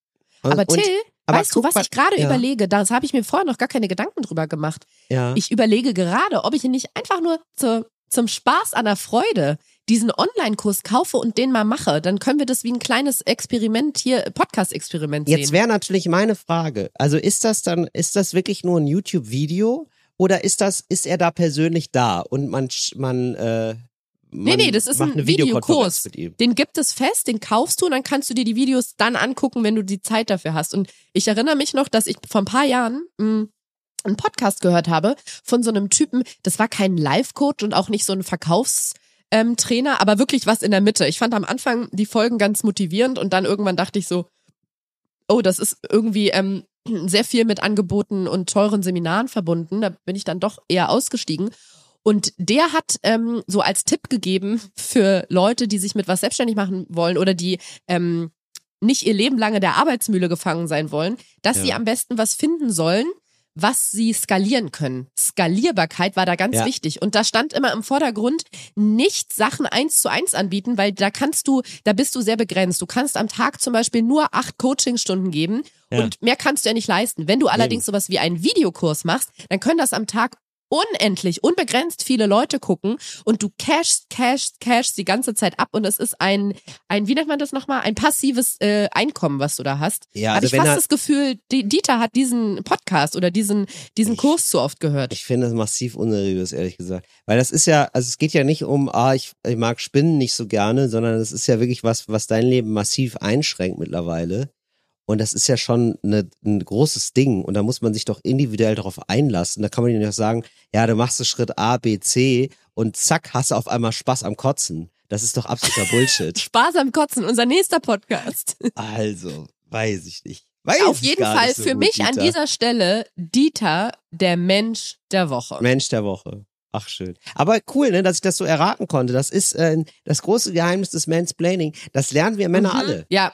Und, Aber Till, aber weißt du, was ich gerade ja. überlege? Das habe ich mir vorher noch gar keine Gedanken drüber gemacht. ja. Ich überlege gerade, ob ich ihn nicht einfach nur zu, zum Spaß an der Freude diesen Online-Kurs kaufe und den mal mache. Dann können wir das wie ein kleines Experiment hier, Podcast-Experiment sehen. Jetzt wäre natürlich meine Frage. Also ist das dann, ist das wirklich nur ein YouTube-Video oder ist das, ist er da persönlich da und man, man, äh, man Nee, nee, das ist ein Videokurs. Den gibt es fest, den kaufst du und dann kannst du dir die Videos dann angucken, wenn du die Zeit dafür hast. Und ich erinnere mich noch, dass ich vor ein paar Jahren mh, einen Podcast gehört habe von so einem Typen, das war kein Live-Coach und auch nicht so ein Verkaufs- ähm, Trainer, aber wirklich was in der Mitte. Ich fand am Anfang die Folgen ganz motivierend und dann irgendwann dachte ich so, oh, das ist irgendwie ähm, sehr viel mit Angeboten und teuren Seminaren verbunden. Da bin ich dann doch eher ausgestiegen. Und der hat ähm, so als Tipp gegeben für Leute, die sich mit was selbstständig machen wollen oder die ähm, nicht ihr Leben lange der Arbeitsmühle gefangen sein wollen, dass Ja. sie am besten was finden sollen, was sie skalieren können. Skalierbarkeit war da ganz Ja. wichtig. Und da stand immer im Vordergrund, nicht Sachen eins zu eins anbieten, weil da kannst du, da bist du sehr begrenzt. Du kannst am Tag zum Beispiel nur acht Coachingstunden geben Ja. und mehr kannst du ja nicht leisten. Wenn du allerdings sowas wie einen Videokurs machst, dann können das am Tag unendlich, unbegrenzt viele Leute gucken und du cashst, cashst, cashst die ganze Zeit ab und es ist ein, ein, wie nennt man das nochmal, ein passives äh, Einkommen, was du da hast. Ja, Habe also ich wenn fast er- das Gefühl, die, Dieter hat diesen Podcast oder diesen, diesen Ich- Kurs zu oft gehört. Ich finde das massiv unseriös, ehrlich gesagt. Weil das ist ja, also es geht ja nicht um, ah, ich, ich mag Spinnen nicht so gerne, sondern es ist ja wirklich was, was dein Leben massiv einschränkt mittlerweile. Und das ist ja schon eine, ein großes Ding. Und da muss man sich doch individuell darauf einlassen. Da kann man ja nicht sagen, ja, du machst du Schritt A, B, C und zack, hast du auf einmal Spaß am Kotzen. Das ist doch absoluter Bullshit. Spaß am Kotzen, unser nächster Podcast. Also, weiß ich nicht. Weiß Auf jeden Fall so für gut, mich an Dieter. dieser Stelle Dieter, der Mensch der Woche. Mensch der Woche. Ach schön. Aber cool, ne, dass ich das so erraten konnte. Das ist äh, das große Geheimnis des Mansplaining. Das lernen wir Männer Mhm. alle. Ja.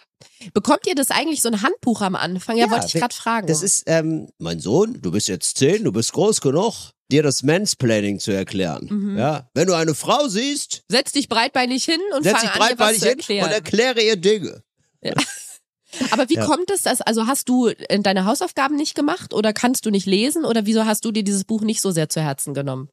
Bekommt ihr das eigentlich so ein Handbuch am Anfang? Ja, Ja, wollte ich gerade fragen. Das ist, ähm, mein Sohn, du bist jetzt zehn, du bist groß genug, dir das Mansplaining zu erklären. Mhm. Ja, wenn du eine Frau siehst, Setz dich breitbeinig hin und setz fang dich an, breitbeinig zu hin erklären. und erkläre ihr Dinge. Aber wie Ja. kommt es, dass, also hast du äh, deine Hausaufgaben nicht gemacht oder kannst du nicht lesen oder wieso hast du dir dieses Buch nicht so sehr zu Herzen genommen?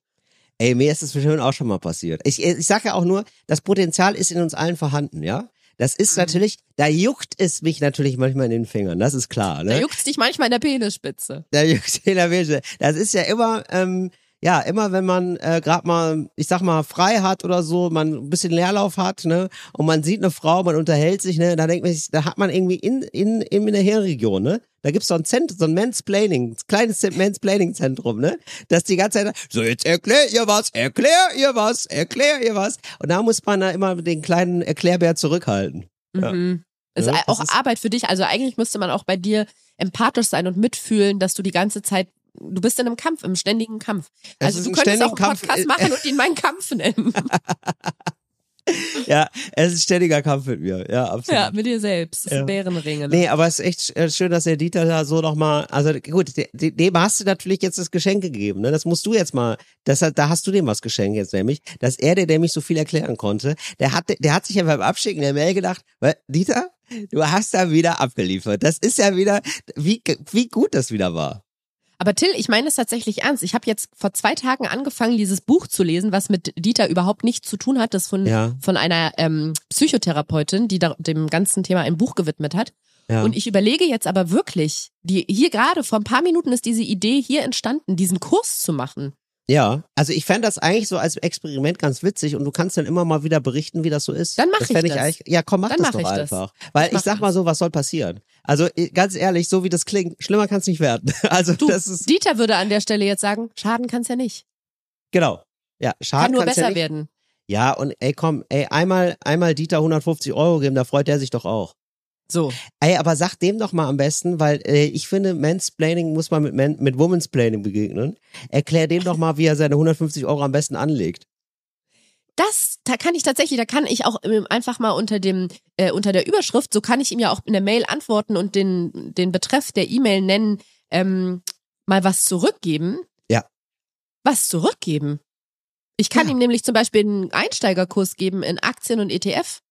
Ey, mir ist das bestimmt auch schon mal passiert. Ich, ich sage ja auch nur, das Potenzial ist in uns allen vorhanden, ja? Das ist Mhm. natürlich, da juckt es mich natürlich manchmal in den Fingern, das ist klar, ne? Da juckt's dich manchmal in der Penisspitze. Der Juxela Wilde. Das ist ja immer, ähm, ja, immer wenn man äh, gerade mal, ich sag mal, frei hat oder so, man ein bisschen Leerlauf hat, ne, und man sieht eine Frau, man unterhält sich, ne, da denkt man sich, da hat man irgendwie in, in, in der Hirnregion, ne, da gibt's so ein Zentrum, so ein Mansplaining, kleines Mansplaining-Zentrum, ne, das die ganze Zeit, so jetzt erklär ihr was, erklär ihr was, erklär ihr was. Und da muss man da immer den kleinen Erklärbär zurückhalten. Ja. Mhm. Ist Ja, auch ist- Arbeit für dich. Also eigentlich müsste man auch bei dir empathisch sein und mitfühlen, dass du die ganze Zeit, du bist in einem Kampf, im ständigen Kampf. Es Also du könntest auch einen Kampf, Podcast äh, machen und ihn meinen Kampf nennen. Ja, es ist ein ständiger Kampf mit mir, ja, absolut. ja, mit dir selbst. Das ist Ja. ein Bärenringe. Nee, aber es ist echt äh, schön, dass der Dieter da so nochmal, also gut, de- de- dem hast du natürlich jetzt das Geschenk gegeben, ne? Das musst du jetzt mal, das, da hast du dem was geschenkt jetzt nämlich, dass er dir nämlich so viel erklären konnte. Der hat, der hat sich ja beim Abschicken der Mail gedacht, weil, Dieter, du hast da wieder abgeliefert. Das ist ja wieder, wie, wie gut das wieder war. Aber Till, ich meine es tatsächlich ernst. Ich habe jetzt vor zwei Tagen angefangen, dieses Buch zu lesen, was mit Dieter überhaupt nichts zu tun hat. Das von, Ja. von einer ähm, Psychotherapeutin, die da, dem ganzen Thema ein Buch gewidmet hat. Ja. Und ich überlege jetzt aber wirklich, die hier gerade vor ein paar Minuten ist diese Idee hier entstanden, diesen Kurs zu machen. Ja, also ich fände das eigentlich so als Experiment ganz witzig und du kannst dann immer mal wieder berichten, wie das so ist. Dann mach das ich das. eigentlich, ja, komm, mach Dann das mach doch ich das. einfach. Weil Ich ich sag mal so, was soll passieren? Also ganz ehrlich, so wie das klingt, schlimmer kann es nicht werden. Also Du, das ist Dieter würde an der Stelle jetzt sagen, schaden kann's ja nicht. genau. Ja, schade Kann nur kann's ja besser nicht. werden. Ja, und ey, komm, ey, einmal, einmal Dieter 150 Euro geben, da freut er sich doch auch. So. Ey, aber sag dem doch mal am besten, weil äh, ich finde, Mansplaining muss man mit, Man mit Womansplaining begegnen. Erklär dem doch mal, wie er seine 150 Euro am besten anlegt. Das, da kann ich tatsächlich, da kann ich auch ähm, einfach mal unter dem, äh, unter der Überschrift, so kann ich ihm ja auch in der Mail antworten und den, den Betreff der E-Mail nennen, ähm, mal was zurückgeben. Ja. Was zurückgeben? Ich kann Ja. ihm nämlich zum Beispiel einen Einsteigerkurs geben in Aktien und ETF.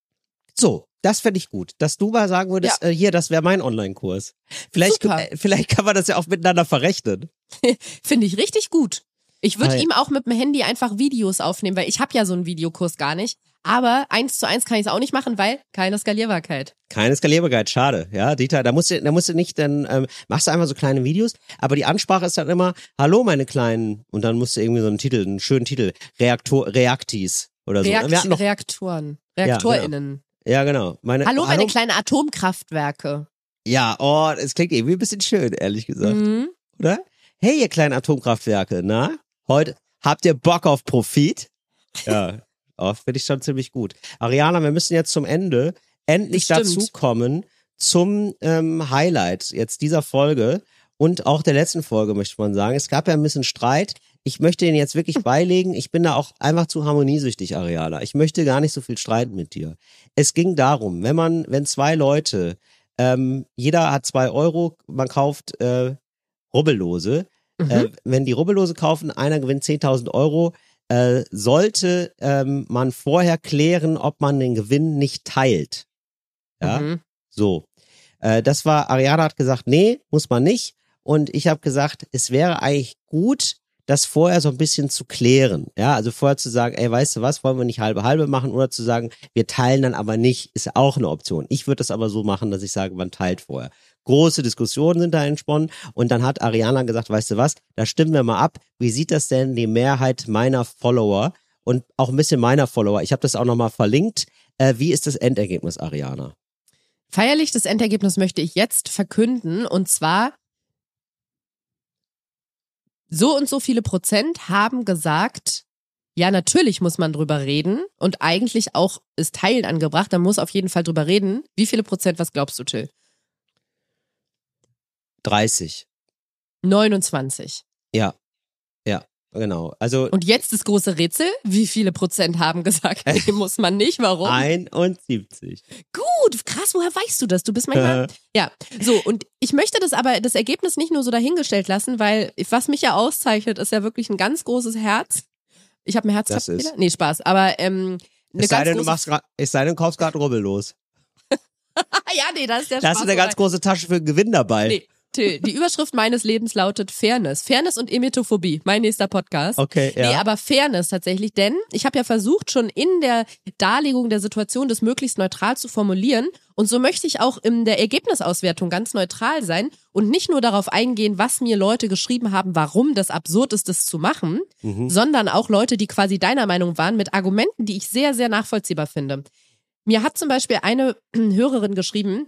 So, das fände ich gut. Dass du mal sagen würdest, äh, hier, das wäre mein Online-Kurs. Vielleicht, äh, vielleicht kann man das ja auch miteinander verrechnen. Finde ich richtig gut. Ich würde ihm auch mit dem Handy einfach Videos aufnehmen, weil ich habe ja so einen Videokurs gar nicht. Aber eins zu eins kann ich es auch nicht machen, weil keine Skalierbarkeit. Keine Skalierbarkeit, schade. Ja, Dieter, da musst du, da musst du nicht, dann ähm, machst du einfach so kleine Videos, aber die Ansprache ist dann immer, hallo meine Kleinen, und dann musst du irgendwie so einen Titel, einen schönen Titel, Reaktor, Reaktis oder so. Reakt noch, Reaktoren. Ja, ReaktorInnen. ja, genau. Meine, Hallo, meine kleinen Atomkraftwerke. Ja, oh, es klingt irgendwie ein bisschen schön, ehrlich gesagt, Mhm. oder? Hey, ihr kleinen Atomkraftwerke, na? Heute habt ihr Bock auf Profit? Ja, oh, finde ich schon ziemlich gut. Ariana, wir müssen jetzt zum Ende endlich dazu kommen zum ähm, Highlight jetzt dieser Folge und auch der letzten Folge, möchte man sagen. Es gab ja ein bisschen Streit. Ich möchte ihn jetzt wirklich beilegen. Ich bin da auch einfach zu harmoniesüchtig, Ariana. Ich möchte gar nicht so viel streiten mit dir. Es ging darum, wenn man, wenn zwei Leute, ähm, jeder hat zwei Euro, man kauft äh, Rubbellose. Mhm. Äh, wenn die Rubbellose kaufen, einer gewinnt 10.000 Euro, äh, sollte ähm, man vorher klären, ob man den Gewinn nicht teilt. Ja, Mhm. so. Äh, das war, Ariana hat gesagt, nee, muss man nicht. Und ich habe gesagt, es wäre eigentlich gut, das vorher so ein bisschen zu klären. Ja, also vorher zu sagen, ey, weißt du was, wollen wir nicht halbe halbe machen oder zu sagen, wir teilen dann aber nicht, ist auch eine Option. Ich würde das aber so machen, dass ich sage, man teilt vorher. Große Diskussionen sind da entsponnen und dann hat Ariana gesagt, weißt du was, da stimmen wir mal ab. Wie sieht das denn die Mehrheit meiner Follower und auch ein bisschen meiner Follower? Ich habe das auch nochmal verlinkt. Äh, wie ist das Endergebnis, Ariana? Feierlich das Endergebnis möchte ich jetzt verkünden und zwar so und so viele Prozent haben gesagt, ja, natürlich muss man drüber reden und eigentlich auch ist Teilen angebracht, man muss auf jeden Fall drüber reden. Wie viele Prozent, was glaubst du, Till? 30. 29. Ja, ja, genau. Also Und jetzt das große Rätsel, wie viele Prozent haben gesagt, nee, muss man nicht, warum? 71. Gut, krass, woher weißt du das? Du bist manchmal. ja, so, und ich möchte das aber, das Ergebnis nicht nur so dahingestellt lassen, weil was mich ja auszeichnet, ist ja wirklich ein ganz großes Herz. Ich habe ein Herz Das ist-? Nee, Spaß. Aber ähm, eine Es sei, denn, du machst grad, es sei denn, du kaufst gerade rubbellos. ja, nee, das ist der Da hast du eine ganz große Tasche für Gewinn dabei. Nee. Till, Die Überschrift meines Lebens lautet Fairness. Fairness und Emetophobie, mein nächster Podcast. Okay, ja. Nee, aber Fairness tatsächlich, denn ich habe ja versucht, schon in der Darlegung der Situation das möglichst neutral zu formulieren. Und so möchte ich auch in der Ergebnisauswertung ganz neutral sein und nicht nur darauf eingehen, was mir Leute geschrieben haben, warum das absurd ist, das zu machen, Mhm. sondern auch Leute, die quasi deiner Meinung waren, mit Argumenten, die ich sehr, sehr nachvollziehbar finde. Mir hat zum Beispiel eine Hörerin geschrieben,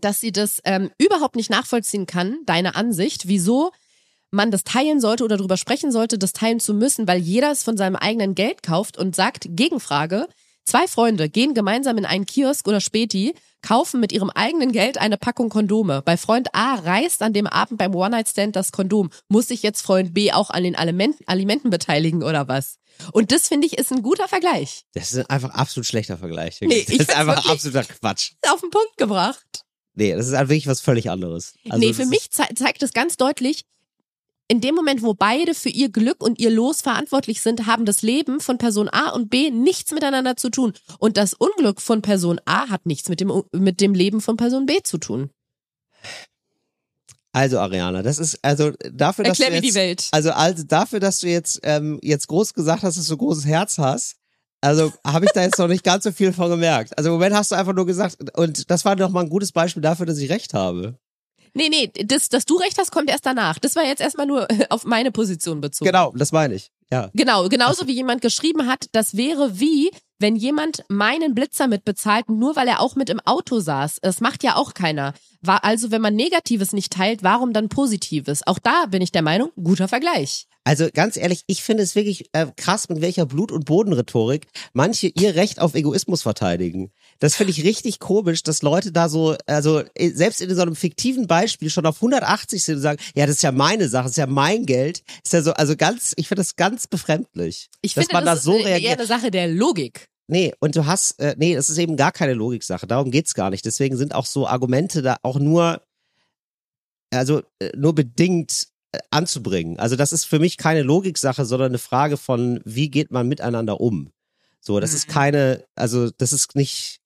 dass sie das ähm, überhaupt nicht nachvollziehen kann, deine Ansicht, wieso man das teilen sollte oder darüber sprechen sollte, das teilen zu müssen, weil jeder es von seinem eigenen Geld kauft und sagt, Gegenfrage, zwei Freunde gehen gemeinsam in einen Kiosk oder Späti, kaufen mit ihrem eigenen Geld eine Packung Kondome. Bei Freund A reißt an dem Abend beim One-Night-Stand das Kondom. Muss sich jetzt Freund B auch an den Alimenten, Alimenten beteiligen oder was? Und das finde ich ist ein guter Vergleich. Das ist einfach absolut schlechter Vergleich. Nee, das ich ist einfach absoluter Quatsch. Auf den Punkt gebracht. Nee, das ist halt wirklich was völlig anderes. Also nee, das für mich zei zeigt es ganz deutlich, in dem Moment, wo beide für ihr Glück und ihr Los verantwortlich sind, haben das Leben von Person A und B nichts miteinander zu tun. Und das Unglück von Person A hat nichts mit dem, mit dem Leben von Person B zu tun. Also Ariana, das ist also dafür, dass Erklär du jetzt, also also dafür, dass du jetzt ähm, jetzt groß gesagt hast, dass du so großes Herz hast. Also habe ich da jetzt noch nicht ganz so viel von gemerkt. Also im Moment hast du einfach nur gesagt und das war doch mal ein gutes Beispiel dafür, dass ich recht habe. Nee, nee, das, dass du recht hast, kommt erst danach. Das war jetzt erstmal nur auf meine Position bezogen. Genau, das meine ich. Ja. Genau, genauso wie jemand geschrieben hat, das wäre wie, wenn jemand meinen Blitzer mitbezahlt, nur weil er auch mit im Auto saß. Das macht ja auch keiner. War also, wenn man Negatives nicht teilt, warum dann Positives? Auch da bin ich der Meinung, guter Vergleich. Also ganz ehrlich, ich finde es wirklich äh, krass, mit welcher Blut- und Bodenrhetorik manche ihr Recht auf Egoismus verteidigen. Das finde ich richtig komisch, dass Leute da so, also äh, selbst in so einem fiktiven Beispiel schon auf 180 sind und sagen, ja, das ist ja meine Sache, das ist ja mein Geld. Ist ja so, also ganz, ich finde das ganz befremdlich. Ich dass finde, man das da ist so eher reagiert. eine Sache der Logik. Nee, und du hast, äh, nee, das ist eben gar keine Logiksache. Darum geht's gar nicht. Deswegen sind auch so Argumente da auch nur, also äh, nur bedingt anzubringen. Also das ist für mich keine Logiksache, sondern eine Frage von, wie geht man miteinander um? So, das ist Mhm. keine, also das ist nicht,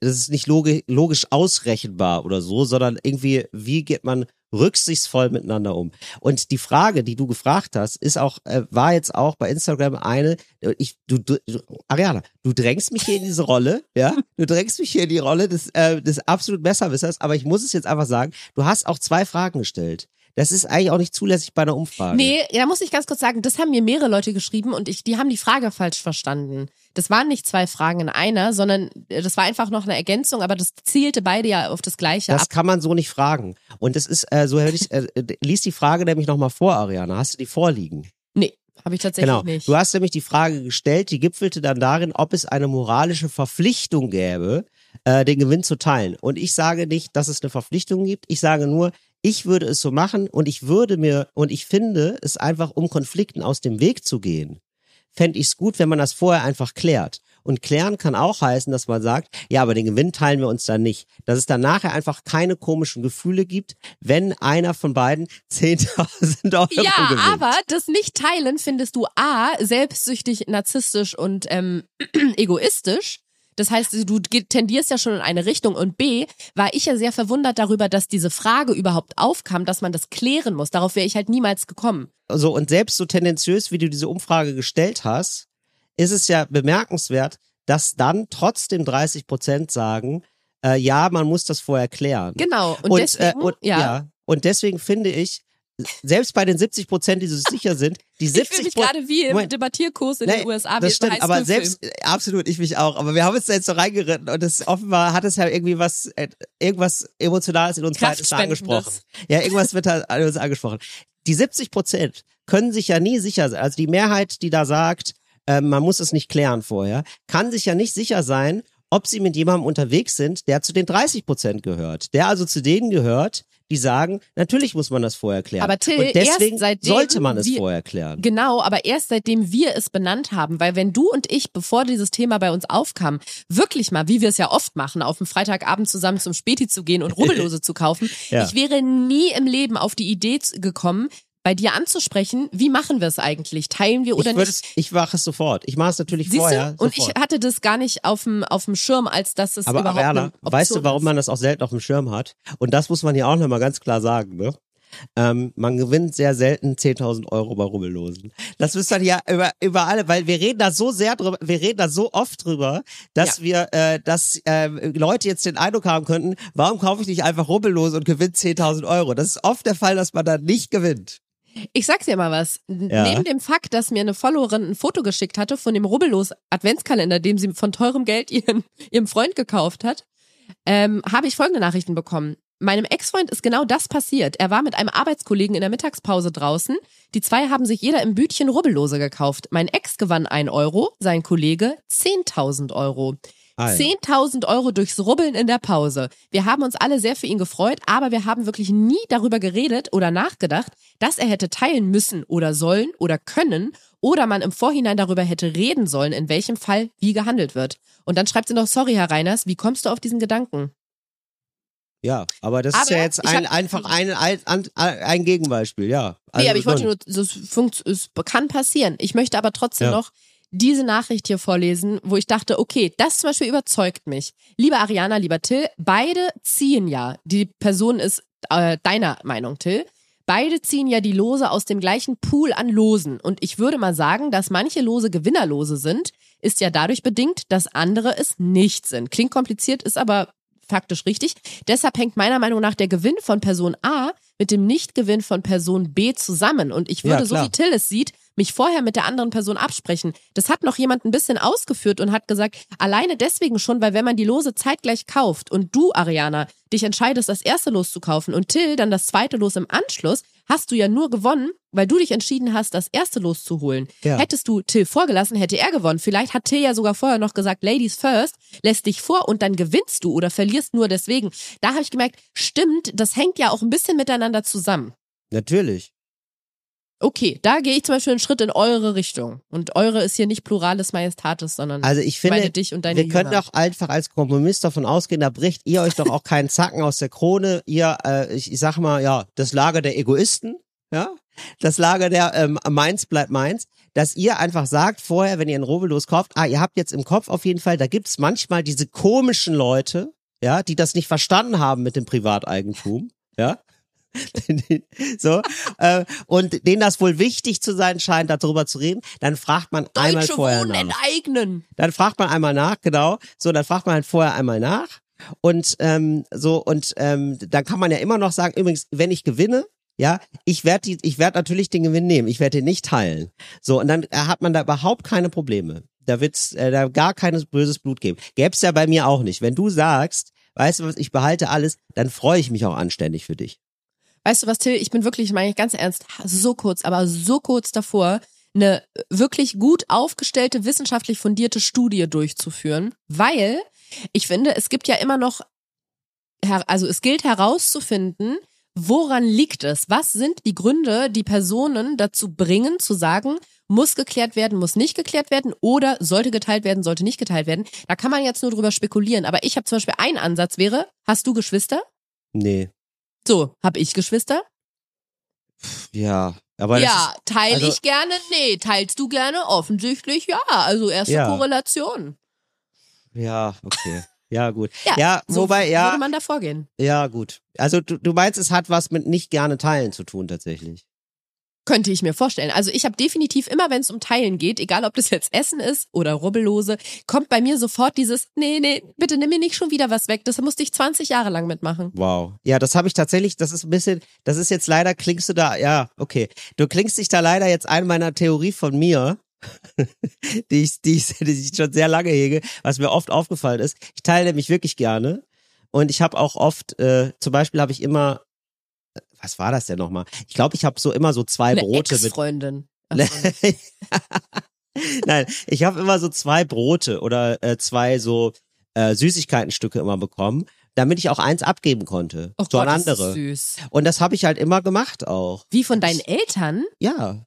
das ist nicht logi logisch ausrechenbar oder so, sondern irgendwie, wie geht man rücksichtsvoll miteinander um? Und die Frage, die du gefragt hast, ist auch, äh, war jetzt auch bei Instagram eine, ich, du, du, du, Ariana, du drängst mich hier in diese Rolle, ja, du drängst mich hier in die Rolle des, äh, des absolut Besserwissers, aber ich muss es jetzt einfach sagen, du hast auch zwei Fragen gestellt. Das ist eigentlich auch nicht zulässig bei einer Umfrage. Nee, da muss ich ganz kurz sagen, das haben mir mehrere Leute geschrieben und ich, die haben die Frage falsch verstanden. Das waren nicht zwei Fragen in einer, sondern äh, das war einfach noch eine Ergänzung, aber das zielte beide ja auf das Gleiche Das ab. kann man so nicht fragen. Und es ist, äh, so hätte ich, äh, äh, lies die Frage nämlich nochmal vor, Ariana. Hast du die vorliegen? Nee, habe ich tatsächlich Genau. nicht. Du hast nämlich die Frage gestellt, die gipfelte dann darin, ob es eine moralische Verpflichtung gäbe, äh, den Gewinn zu teilen. Und ich sage nicht, dass es eine Verpflichtung gibt. Ich sage nur, ich würde es so machen und ich würde mir, und ich finde es einfach, um Konflikten aus dem Weg zu gehen, fände ich es gut, wenn man das vorher einfach klärt. Und klären kann auch heißen, dass man sagt, ja, aber den Gewinn teilen wir uns dann nicht. Dass es dann nachher einfach keine komischen Gefühle gibt, wenn einer von beiden 10.000 Euro Ja, gewinnt. aber das Nicht-Teilen findest du A, selbstsüchtig, narzisstisch und ähm, egoistisch. Das heißt, du tendierst ja schon in eine Richtung. Und B, war ich ja sehr verwundert darüber, dass diese Frage überhaupt aufkam, dass man das klären muss. Darauf wäre ich halt niemals gekommen. so und selbst so tendenziös, wie du diese Umfrage gestellt hast, ist es ja bemerkenswert, dass dann trotzdem 30 Prozent sagen, äh, ja, man muss das vorher klären. Genau. Und, Und, deswegen, äh, und, ja. ja. und deswegen finde ich, selbst bei den 70 Prozent, die so sicher sind, die Ich fühle 70 mich gerade wie im Moment. Debattierkurs in Nee, den USA. das im stimmt, aber Highschool-Film. selbst, absolut, ich mich auch. Aber wir haben uns da jetzt so reingeritten und das offenbar hat es ja irgendwie was, äh, irgendwas Emotionales in uns Kraftspendendes. angesprochen. Ja, irgendwas wird da an uns angesprochen. Die 70 Prozent können sich ja nie sicher sein. Also die Mehrheit, die da sagt, äh, man muss es nicht klären vorher, kann sich ja nicht sicher sein, ob sie mit jemandem unterwegs sind, der zu den 30 Prozent gehört. Der also zu denen gehört, die sagen, natürlich muss man das vorher klären. Aber Till, und deswegen erst seitdem sollte man es wir- vorher klären. Genau, aber erst seitdem wir es benannt haben, weil wenn du und ich, bevor dieses Thema bei uns aufkam, wirklich mal, wie wir es ja oft machen, auf dem Freitagabend zusammen zum Späti zu gehen und Rubbellose zu kaufen, Ja. ich wäre nie im Leben auf die Idee gekommen, bei dir anzusprechen, wie machen wir es eigentlich? Teilen wir oder ich, nicht? ich mache es sofort. Ich mache es natürlich Siehst vorher. du? Und ich sofort. hatte das gar nicht auf dem, auf dem Schirm, als dass es Aber überhaupt Ariana, weißt du, warum man das auch selten auf dem Schirm hat? Und das muss man hier auch nochmal ganz klar sagen, ne? Ähm, man gewinnt sehr selten 10.000 Euro bei Rubbellosen. Das ist dann ja über, über alle, weil wir reden da so sehr drüber, wir reden da so oft drüber, dass wir, äh, dass äh, Leute jetzt den Eindruck haben könnten, warum kaufe ich nicht einfach Rubbellose und gewinne 10.000 Euro? Das ist oft der Fall, dass man dann nicht gewinnt. Ich sag's dir mal was. Ja. Neben dem Fakt, dass mir eine Followerin ein Foto geschickt hatte von dem Rubbellos Adventskalender, den sie von teurem Geld ihren, ihrem Freund gekauft hat, ähm, habe ich folgende Nachrichten bekommen. Meinem Ex-Freund ist genau das passiert. Er war mit einem Arbeitskollegen in der Mittagspause draußen. Die zwei haben sich jeder im Bütchen Rubbellose gekauft. Mein Ex gewann ein Euro, sein Kollege 10.000 Euro. Ah, ja. 10.000 Euro durchs Rubbeln in der Pause. Wir haben uns alle sehr für ihn gefreut, aber wir haben wirklich nie darüber geredet oder nachgedacht, dass er hätte teilen müssen oder sollen oder können oder man im Vorhinein darüber hätte reden sollen, in welchem Fall wie gehandelt wird. Und dann schreibt sie noch, sorry, Herr Reiners, wie kommst du auf diesen Gedanken? Ja, aber das ist Aber ja jetzt ein, hab- einfach ein, ein, ein, Gegenbeispiel, ja. nee, Also aber ich wollte nur, das funkt, es kann passieren. Ich möchte aber trotzdem Ja. noch diese Nachricht hier vorlesen, wo ich dachte, okay, das zum Beispiel überzeugt mich. Liebe Ariana, lieber Till, beide ziehen ja, die Person ist äh, deiner Meinung, Till, beide ziehen ja die Lose aus dem gleichen Pool an Losen. Und ich würde mal sagen, dass manche Lose Gewinnerlose sind, ist ja dadurch bedingt, dass andere es nicht sind. Klingt kompliziert, ist aber faktisch richtig. Deshalb hängt meiner Meinung nach der Gewinn von Person A mit dem Nichtgewinn von Person B zusammen. Und ich würde, Ja, so wie Till es sieht, mich vorher mit der anderen Person absprechen. Das hat noch jemand ein bisschen ausgeführt und hat gesagt, alleine deswegen schon, weil wenn man die Lose zeitgleich kauft und du, Ariana, dich entscheidest, das erste Los zu kaufen und Till dann das zweite Los im Anschluss, hast du ja nur gewonnen, weil du dich entschieden hast, das erste Los zu holen. Ja. Hättest du Till vorgelassen, hätte er gewonnen. Vielleicht hat Till ja sogar vorher noch gesagt, Ladies first, lässt dich vor und dann gewinnst du oder verlierst nur deswegen. Da habe ich gemerkt, stimmt, das hängt ja auch ein bisschen miteinander zusammen. Natürlich. Okay, da gehe ich zum Beispiel einen Schritt in eure Richtung. Und eure ist hier nicht Pluralis Majestatis, sondern Also ich meine finde, dich und deine wir können doch einfach als Kompromiss davon ausgehen, da bricht ihr euch doch auch keinen Zacken aus der Krone. Ihr, äh, ich, ich sag mal, ja, das Lager der Egoisten, ja, das Lager der ähm, meins bleibt meins, dass ihr einfach sagt vorher, wenn ihr ein Rubbellos kauft, ah, ihr habt jetzt im Kopf auf jeden Fall, da gibt's manchmal diese komischen Leute, ja, die das nicht verstanden haben mit dem Privateigentum, ja. So äh, und denen das wohl wichtig zu sein scheint, darüber zu reden, dann fragt man einmal Deutsche vorher Wohnen nach. enteignen. Dann fragt man einmal nach, genau. So, dann fragt man halt vorher einmal nach. Und ähm, so, und ähm, dann kann man ja immer noch sagen, übrigens, wenn ich gewinne, ja, ich werde die, ich werde natürlich den Gewinn nehmen, ich werde den nicht teilen. So, und dann äh, hat man da überhaupt keine Probleme. Da wird's äh, da gar keines böses Blut geben. Gäb's ja bei mir auch nicht. Wenn du sagst, weißt du was, ich behalte alles, dann freue ich mich auch anständig für dich. Weißt du was, Till? Ich bin wirklich, meine ich ganz ernst, so kurz, aber so kurz davor, eine wirklich gut aufgestellte, wissenschaftlich fundierte Studie durchzuführen, weil ich finde, es gibt ja immer noch, also es gilt herauszufinden, woran liegt es? Was sind die Gründe, die Personen dazu bringen, zu sagen, muss geklärt werden, muss nicht geklärt werden oder sollte geteilt werden, sollte nicht geteilt werden? Da kann man jetzt nur drüber spekulieren. Aber ich habe zum Beispiel einen Ansatz wäre, hast du Geschwister? Nee. So, habe ich Geschwister? Ja. Aber ja, teile also- ich gerne? Nee, teilst du gerne? Offensichtlich ja. Also erste Ja. Korrelation. ja, okay. Ja, gut. Ja, Ja, So wobei, ja. würde man da vorgehen. Ja, gut. Also du, du meinst, es hat was mit nicht gerne teilen zu tun tatsächlich. Könnte ich mir vorstellen. Also ich habe definitiv immer, wenn es um Teilen geht, egal ob das jetzt Essen ist oder Rubbellose, kommt bei mir sofort dieses, nee, nee, bitte nimm mir nicht schon wieder was weg. Das musste ich 20 Jahre lang mitmachen. Wow. Ja, das habe ich tatsächlich, das ist ein bisschen, das ist jetzt leider, klingst du da, ja, okay. Du klingst dich da leider jetzt ein meiner Theorie von mir, die ich, die ich, die ich schon sehr lange hege, was mir oft aufgefallen ist. Ich teile nämlich wirklich gerne. Und ich habe auch oft, äh, zum Beispiel habe ich immer, was war das denn nochmal? Ich glaube, ich habe so immer so zwei Eine Brote. Ach so. Nein, ich habe immer so zwei Brote oder äh, zwei so äh, Süßigkeitenstücke immer bekommen, damit ich auch eins abgeben konnte. Oh so Gott, an das ist andere. süß. Und das habe ich halt immer gemacht auch. Wie von deinen Eltern? Ja.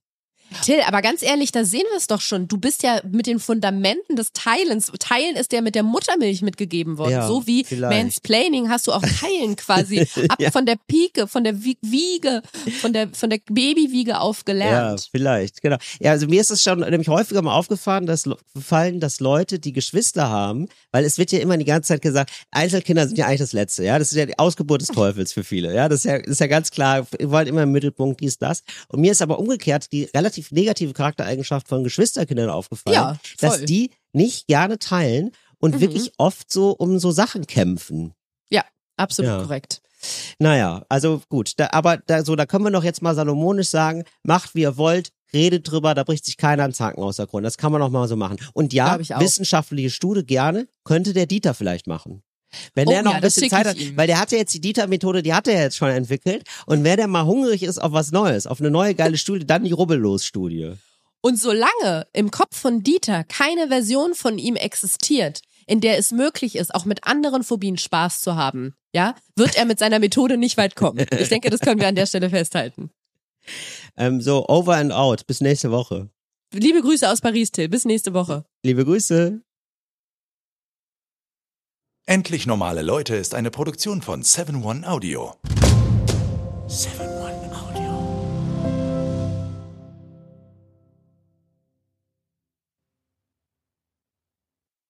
Till, aber ganz ehrlich, da sehen wir es doch schon. Du bist ja mit den Fundamenten des Teilens. Teilen ist ja mit der Muttermilch mitgegeben worden. Ja, so wie vielleicht. Mansplaining hast du auch Teilen quasi ab Ja. von der Pike, von der Wie- Wiege, von der, von der Babywiege auf Ja, gelernt. vielleicht, genau. Ja, also mir ist es schon nämlich häufiger mal aufgefallen, dass, gefallen, dass Leute, die Geschwister haben, weil es wird ja immer die ganze Zeit gesagt, Einzelkinder sind ja eigentlich das Letzte, ja, das ist ja die Ausgeburt des Teufels für viele, ja, das ist ja, ist ja ganz klar, wir wollen immer im Mittelpunkt dies, das. Und mir ist aber umgekehrt die relativ negative Charaktereigenschaft von Geschwisterkindern aufgefallen, Ja, dass die nicht gerne teilen und Mhm. wirklich oft so um so Sachen kämpfen. Absolut Ja. korrekt. Naja, also gut, da, aber da, so, da können wir doch jetzt mal salomonisch sagen, macht wie ihr wollt, redet drüber, da bricht sich keiner an Zacken aus der Krone. Das kann man auch mal so machen. Und ja, wissenschaftliche Studie gerne, könnte der Dieter vielleicht machen. Wenn Oh der noch ja, ein bisschen Zeit hat, ihm. weil der hat ja jetzt die Dieter-Methode, die hat er jetzt schon entwickelt. Und wer der mal hungrig ist auf was Neues, auf eine neue geile Studie, dann die Rubbellos-Studie. Und solange im Kopf von Dieter keine Version von ihm existiert, in der es möglich ist, auch mit anderen Phobien Spaß zu haben, ja, wird er mit seiner Methode nicht weit kommen. Ich denke, das können wir an der Stelle festhalten. Ähm, so, over and out. Bis nächste Woche. Liebe Grüße aus Paris, Till. Bis nächste Woche. Liebe Grüße. Endlich normale Leute ist eine Produktion von 7-One Audio. 7-One.